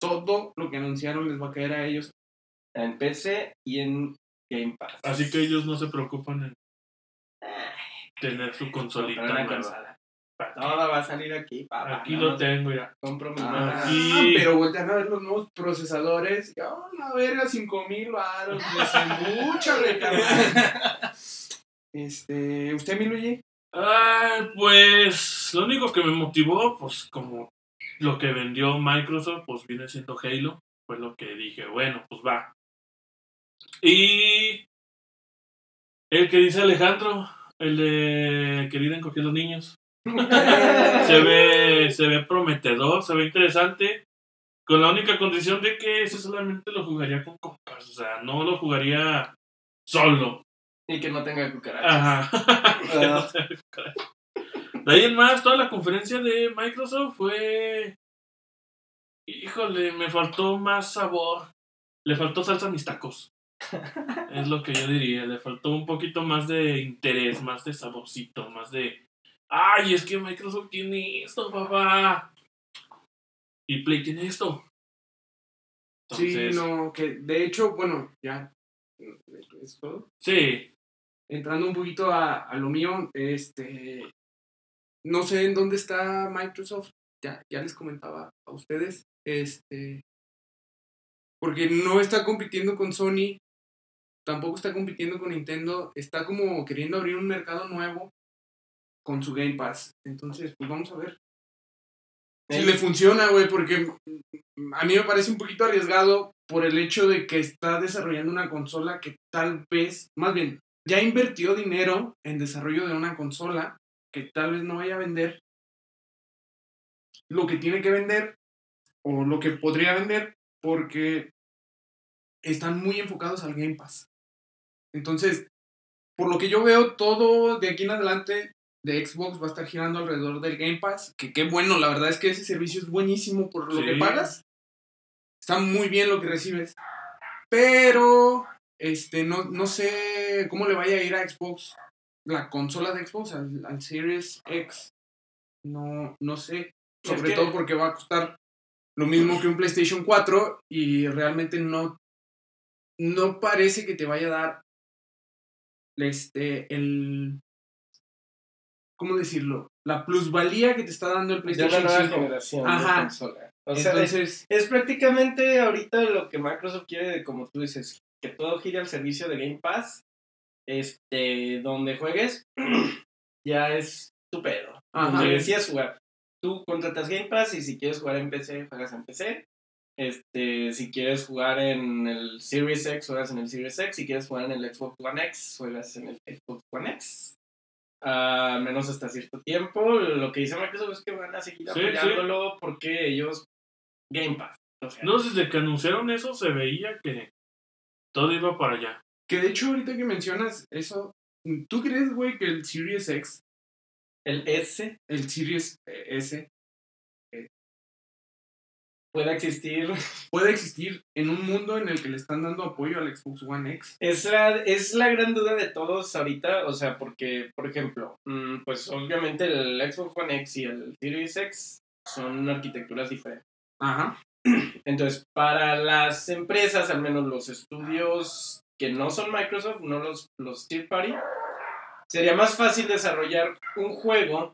Todo lo que anunciaron les va a caer a ellos. En PC y en Game Pass. Así que ellos no se preocupan en tener su consolita una nueva. consola. Todo va a salir aquí, papá. Aquí lo tengo ya. Compro mi Ah, Aquí- pero voltean a ver los nuevos procesadores. y, Oh, la verga, 5000 baros. Desembuchale, carnal. Este, ¿usted, mi Luigi? Ay, pues lo único que me motivó, pues como lo que vendió Microsoft, pues viene siendo Halo. Fue lo que dije, bueno, pues va. Y el que dice Alejandro, el de querida encoger los niños. Se ve, se ve prometedor, se ve interesante. Con la única condición de que ese solamente lo jugaría con compas. O sea, no lo jugaría solo. Y que no tenga cucarachas. Ajá. Ah. De ahí en más, toda la conferencia de Microsoft fue. Híjole, me faltó más sabor. Le faltó salsa a mis tacos. Es lo que yo diría. Le faltó un poquito más de interés, más de saborcito, más de. ¡Ay, es que Microsoft tiene esto, papá! Y Play tiene esto. Entonces, Sí, no, que de hecho, bueno, ya. ¿Es todo? sí, Entrando un poquito a, lo mío, este. No sé en dónde está Microsoft. Ya, ya les comentaba a ustedes. Este. Porque no está compitiendo con Sony. Tampoco está compitiendo con Nintendo. Está como queriendo abrir un mercado nuevo con su Game Pass. Entonces, pues vamos a ver. Si le funciona, güey, porque a mí me parece un poquito arriesgado por el hecho de que está desarrollando una consola que tal vez, más bien, ya invirtió dinero en desarrollo de una consola que tal vez no vaya a vender lo que tiene que vender o lo que podría vender porque están muy enfocados al Game Pass. Entonces, por lo que yo veo, todo de aquí en adelante de Xbox va a estar girando alrededor del Game Pass. Que qué bueno, la verdad es que ese servicio es buenísimo por lo Sí. que pagas. Está muy bien lo que recibes. Pero este, no, no sé cómo le vaya a ir a Xbox, la consola de Xbox, al, al Series X. No, no sé. Es Sobre que- todo porque va a costar lo mismo que un PlayStation 4 y realmente no, no parece que te vaya a dar este, el, ¿cómo decirlo? La plusvalía que te está dando el De una PlayStation nueva 5. generación Ajá. de consola. O sea, es, Entonces, es prácticamente ahorita lo que Microsoft quiere, como tú dices, que todo gire al servicio de Game Pass. Este, donde juegues, ya es tu pedo. Ajá. Donde decidas jugar. Tú contratas Game Pass y si quieres jugar en PC, juegas en PC. Este, si quieres jugar en el Series X, juegas en el Series X. Si quieres jugar en el Xbox One X, juegas en el Xbox One X. Al menos hasta cierto tiempo. Lo que dice Microsoft es que van a seguir Sí, apoyándolo porque ellos Game Pass. O sea, No, desde que anunciaron eso se veía que todo iba para allá. Que de hecho ahorita que mencionas eso, ¿tú crees, güey, que el Series X, el S el Series S, pueda existir. puede existir en un mundo en el que le están dando apoyo al Xbox One X? Es la, es la gran duda de todos ahorita, o sea, porque, por ejemplo, mm, pues obviamente el Xbox One X y el Series X son arquitecturas diferentes. Ajá. Entonces, para las empresas, al menos los estudios que no son Microsoft, no los, los third party, sería más fácil desarrollar un juego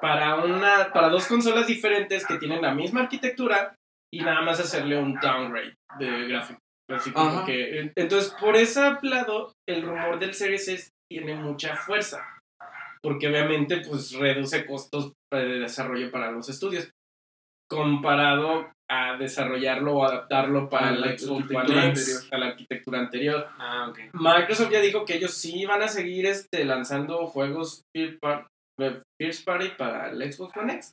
para, una, para dos consolas diferentes que tienen la misma arquitectura y nada más hacerle un downgrade de gráfico. Así como Ajá. que, en- entonces, por ese lado, el rumor del Series S tiene mucha fuerza. Porque obviamente, pues, reduce costos de desarrollo para los estudios. Comparado a desarrollarlo o adaptarlo para la el Xbox arquitectura One X, anterior. a la arquitectura anterior. Ah, ok. Microsoft ya dijo que ellos sí van a seguir este, lanzando juegos eh, first party para el Xbox One X.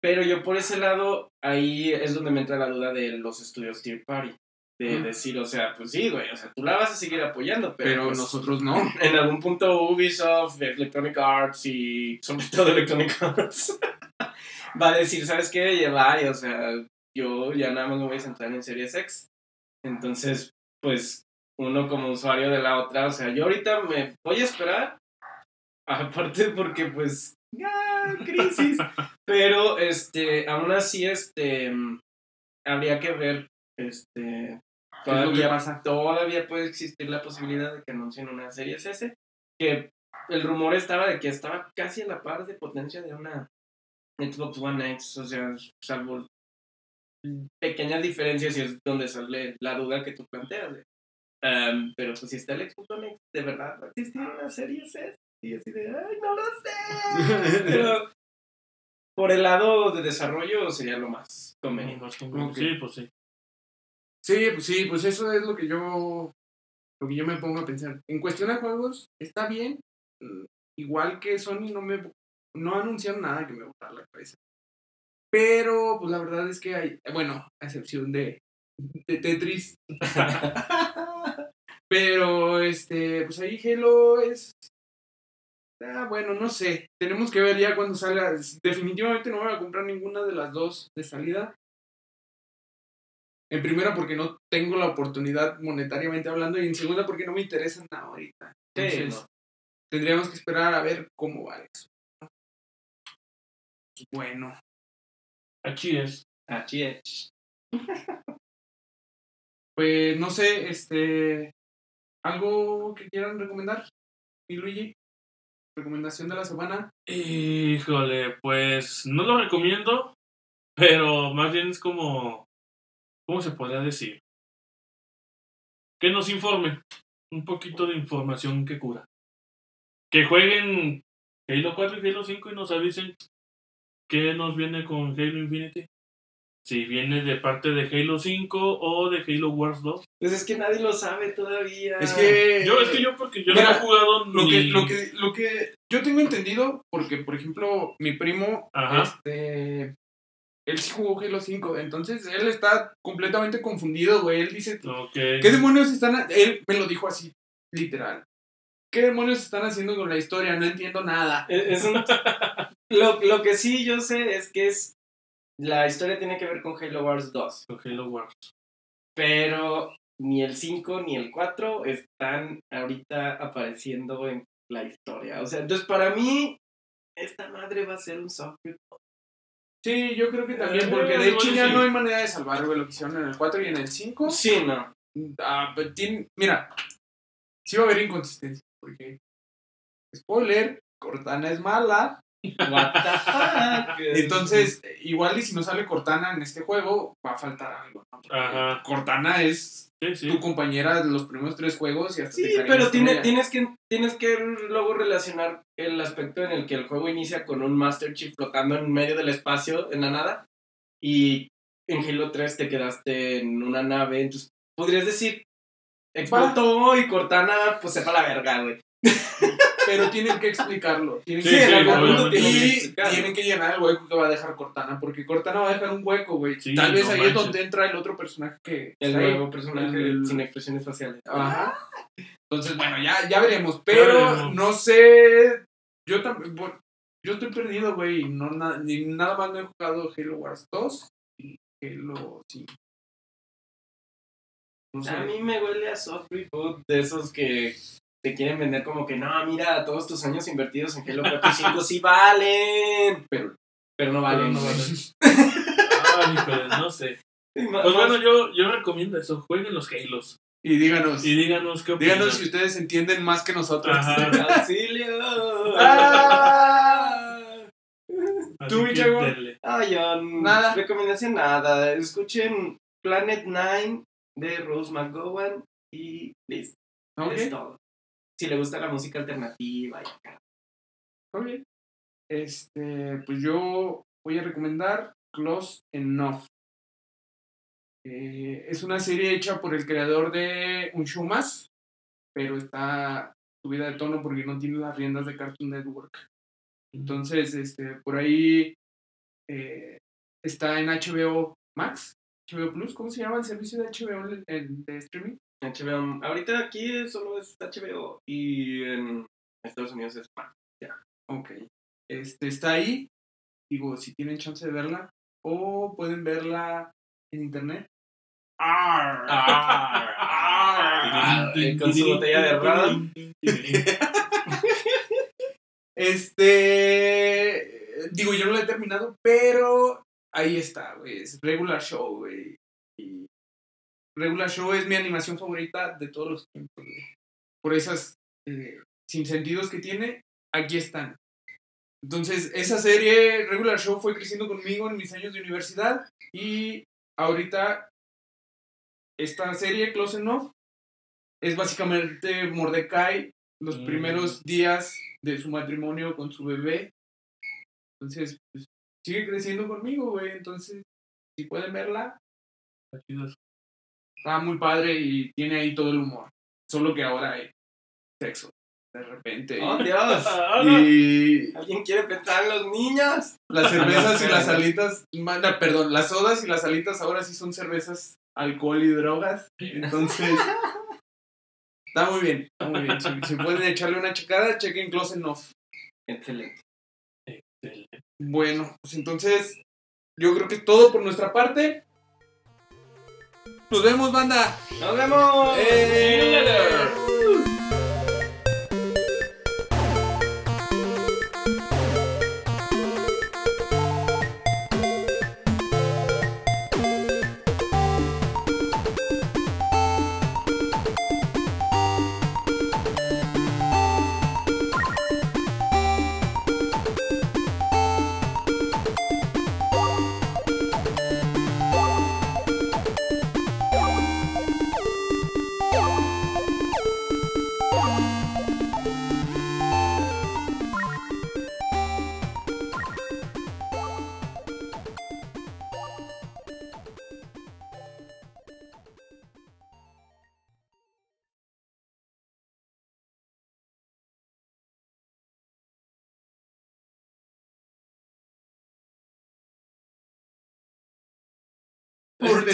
Pero yo por ese lado, ahí es donde me entra la duda de los estudios third party. De Mm. decir, o sea, pues sí, güey, o sea, tú la vas a seguir apoyando, pero, Pero pues, nosotros no. en algún punto Ubisoft, Electronic Arts y sobre todo Electronic Arts va a decir, ¿sabes qué? Y, o sea, yo ya nada más me voy a centrar en Series X. Entonces, pues, uno como usuario de la otra, o sea, yo ahorita me voy a esperar, aparte porque, pues, ya, crisis. Pero, este, aún así, este, habría que ver, este, ¿Qué es lo que todavía pasa? todavía puede existir la posibilidad de que anuncien una serie S, que el rumor estaba de que estaba casi a la par de potencia de una Xbox One X, o sea, salvo pequeñas diferencias y es donde sale la duda que tú planteas. um, pero pues si está el Xbox ¿de verdad va a existir una serie S? Y así de, ay, no lo sé. pero por el lado de desarrollo sería lo más conveniente. Sí, pues sí. Sí, pues sí, pues eso es lo que yo lo que yo me pongo a pensar. En cuestión de juegos, está bien. Mm, Igual que Sony no me no anunciaron nada que me botara la cabeza. Pero pues la verdad es que hay, bueno, a excepción de, de Tetris. Pero este, pues ahí Halo es Ah, bueno, no sé. Tenemos que ver ya cuando salga. Definitivamente no voy a comprar ninguna de las dos de salida. En primera porque no tengo la oportunidad monetariamente hablando y en segunda porque no me interesan ahorita. Sí, Entonces, no. tendríamos que esperar a ver cómo va eso. Bueno, Es. Así es. pues no sé, este, algo que quieran recomendar, mi Luigi, recomendación de la semana. Híjole, pues no lo recomiendo, pero más bien es como, ¿cómo se podría decir? Que nos informen, un poquito de información que cura. Que jueguen Halo 4 y Halo 5 y nos avisen qué nos viene con Halo Infinity. Si viene de parte de Halo 5 o de Halo Wars 2. Pues es que nadie lo sabe todavía. Es que Yo, es que yo porque yo Mira, no he jugado lo ni... que, lo que, lo que yo tengo entendido, porque por ejemplo, mi primo, Ajá. este, él sí jugó Halo 5, entonces él está completamente confundido, güey. Él dice. ¿qué demonios están? ha-?" Él me lo dijo así, literal. ¿Qué demonios están haciendo con la historia? No entiendo nada. Es, es un- lo, lo que sí yo sé es que es la historia tiene que ver con Halo Wars 2. Con Halo Wars. Pero ni el 5 ni el 4 están ahorita apareciendo en la historia. O sea, entonces para mí, esta madre va a ser un soft reboot. Sí, yo creo que también, Eh, porque de hecho ya no hay manera de salvar, güey, lo que hicieron en el 4 y en el 5. Sí, no. Ah, pero tiene- mira, sí va a haber inconsistencia, porque, spoiler, Cortana es mala, What the fuck. entonces, igual y si no sale Cortana en este juego, va a faltar algo, Ajá. Cortana es Sí, sí. tu compañera de los primeros tres juegos y hasta te Sí, pero tiene- tienes, que, tienes que luego relacionar el aspecto en el que el juego inicia con un Master Chief flotando en medio del espacio, en la nada, y en Halo 3 te quedaste en una nave, entonces podrías decir, explotó y Cortana, pues sepa la verga, güey. Pero tienen que explicarlo. Tienen Sí, que sí, algún tienen que y explicarlo. tienen que llenar el hueco que va a dejar Cortana, porque Cortana va a dejar un hueco, güey. Sí, Tal vez no ahí es donde entra el otro personaje que El nuevo personaje El- sin expresiones faciales. Ajá. Entonces, bueno, ya, ya veremos. Ya Pero veremos. no sé. Yo también. bueno, yo estoy perdido, güey. y No, na- ni nada más no he jugado Halo Wars 2 y Halo 5. No sé. A mí me huele a soft reboot de esos que te quieren vender como que no, mira, todos tus años invertidos en Halo 4 y 5 sí valen, pero, pero no valen. no valen. Ay, híjole, no sé. Pues bueno, yo, yo recomiendo eso. Jueguen los Halos. Y díganos. Y díganos qué opinan. díganos si ustedes entienden más que nosotros. Ajá. ¡Auxilio! Ah. ¿Tú, denle. Ah, yo, Nada. Recomendación nada. Escuchen Planet Nine de Rose McGowan y listo. Es todo. Si le gusta la música alternativa y acá. ok. Este, pues yo voy a recomendar Close Enough. Eh, es una serie hecha por el creador de Un Show Más, pero está subida de tono porque no tiene las riendas de Cartoon Network. Entonces, este, por ahí eh, está en HBO Max, HBO Plus, ¿cómo se llama el servicio de HBO en- de streaming? HBO. Ahorita aquí solo es HBO y en Estados Unidos es Max. Ok. Este, está ahí. Digo, si tienen chance de verla. O pueden verla en internet. Ah, Ah. con su botella de ron. Este. Digo, yo no la he terminado, pero ahí está, güey. Es Regular Show, güey. Regular Show es mi animación favorita de todos los tiempos, güey. Por esas eh, sinsentidos que tiene, aquí están. Entonces, esa serie, Regular Show, fue creciendo conmigo en mis años de universidad. Y ahorita, esta serie, Close Enough, es básicamente Mordecai, los Mm. primeros días de su matrimonio con su bebé. Entonces, pues, sigue creciendo conmigo, güey. Entonces, si pueden verla, Está muy padre y tiene ahí todo el humor. Solo que ahora hay sexo, de repente. ¡Oh, Dios! y ¿Alguien quiere pensar en los niños? las cervezas y las alitas, manda, perdón, las sodas y las alitas ahora sí son cervezas, alcohol y drogas. Entonces, está muy bien, está muy bien. Si, si pueden echarle una checada, chequen Close Enough. Excelente. Excelente. Bueno, pues entonces, yo creo que es todo por nuestra parte. Nos vemos, banda. ¡Nos vemos! Eh.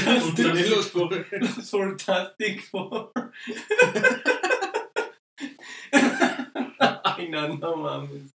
Fantastic Los- Fantastic Four. Ay, no, no mames.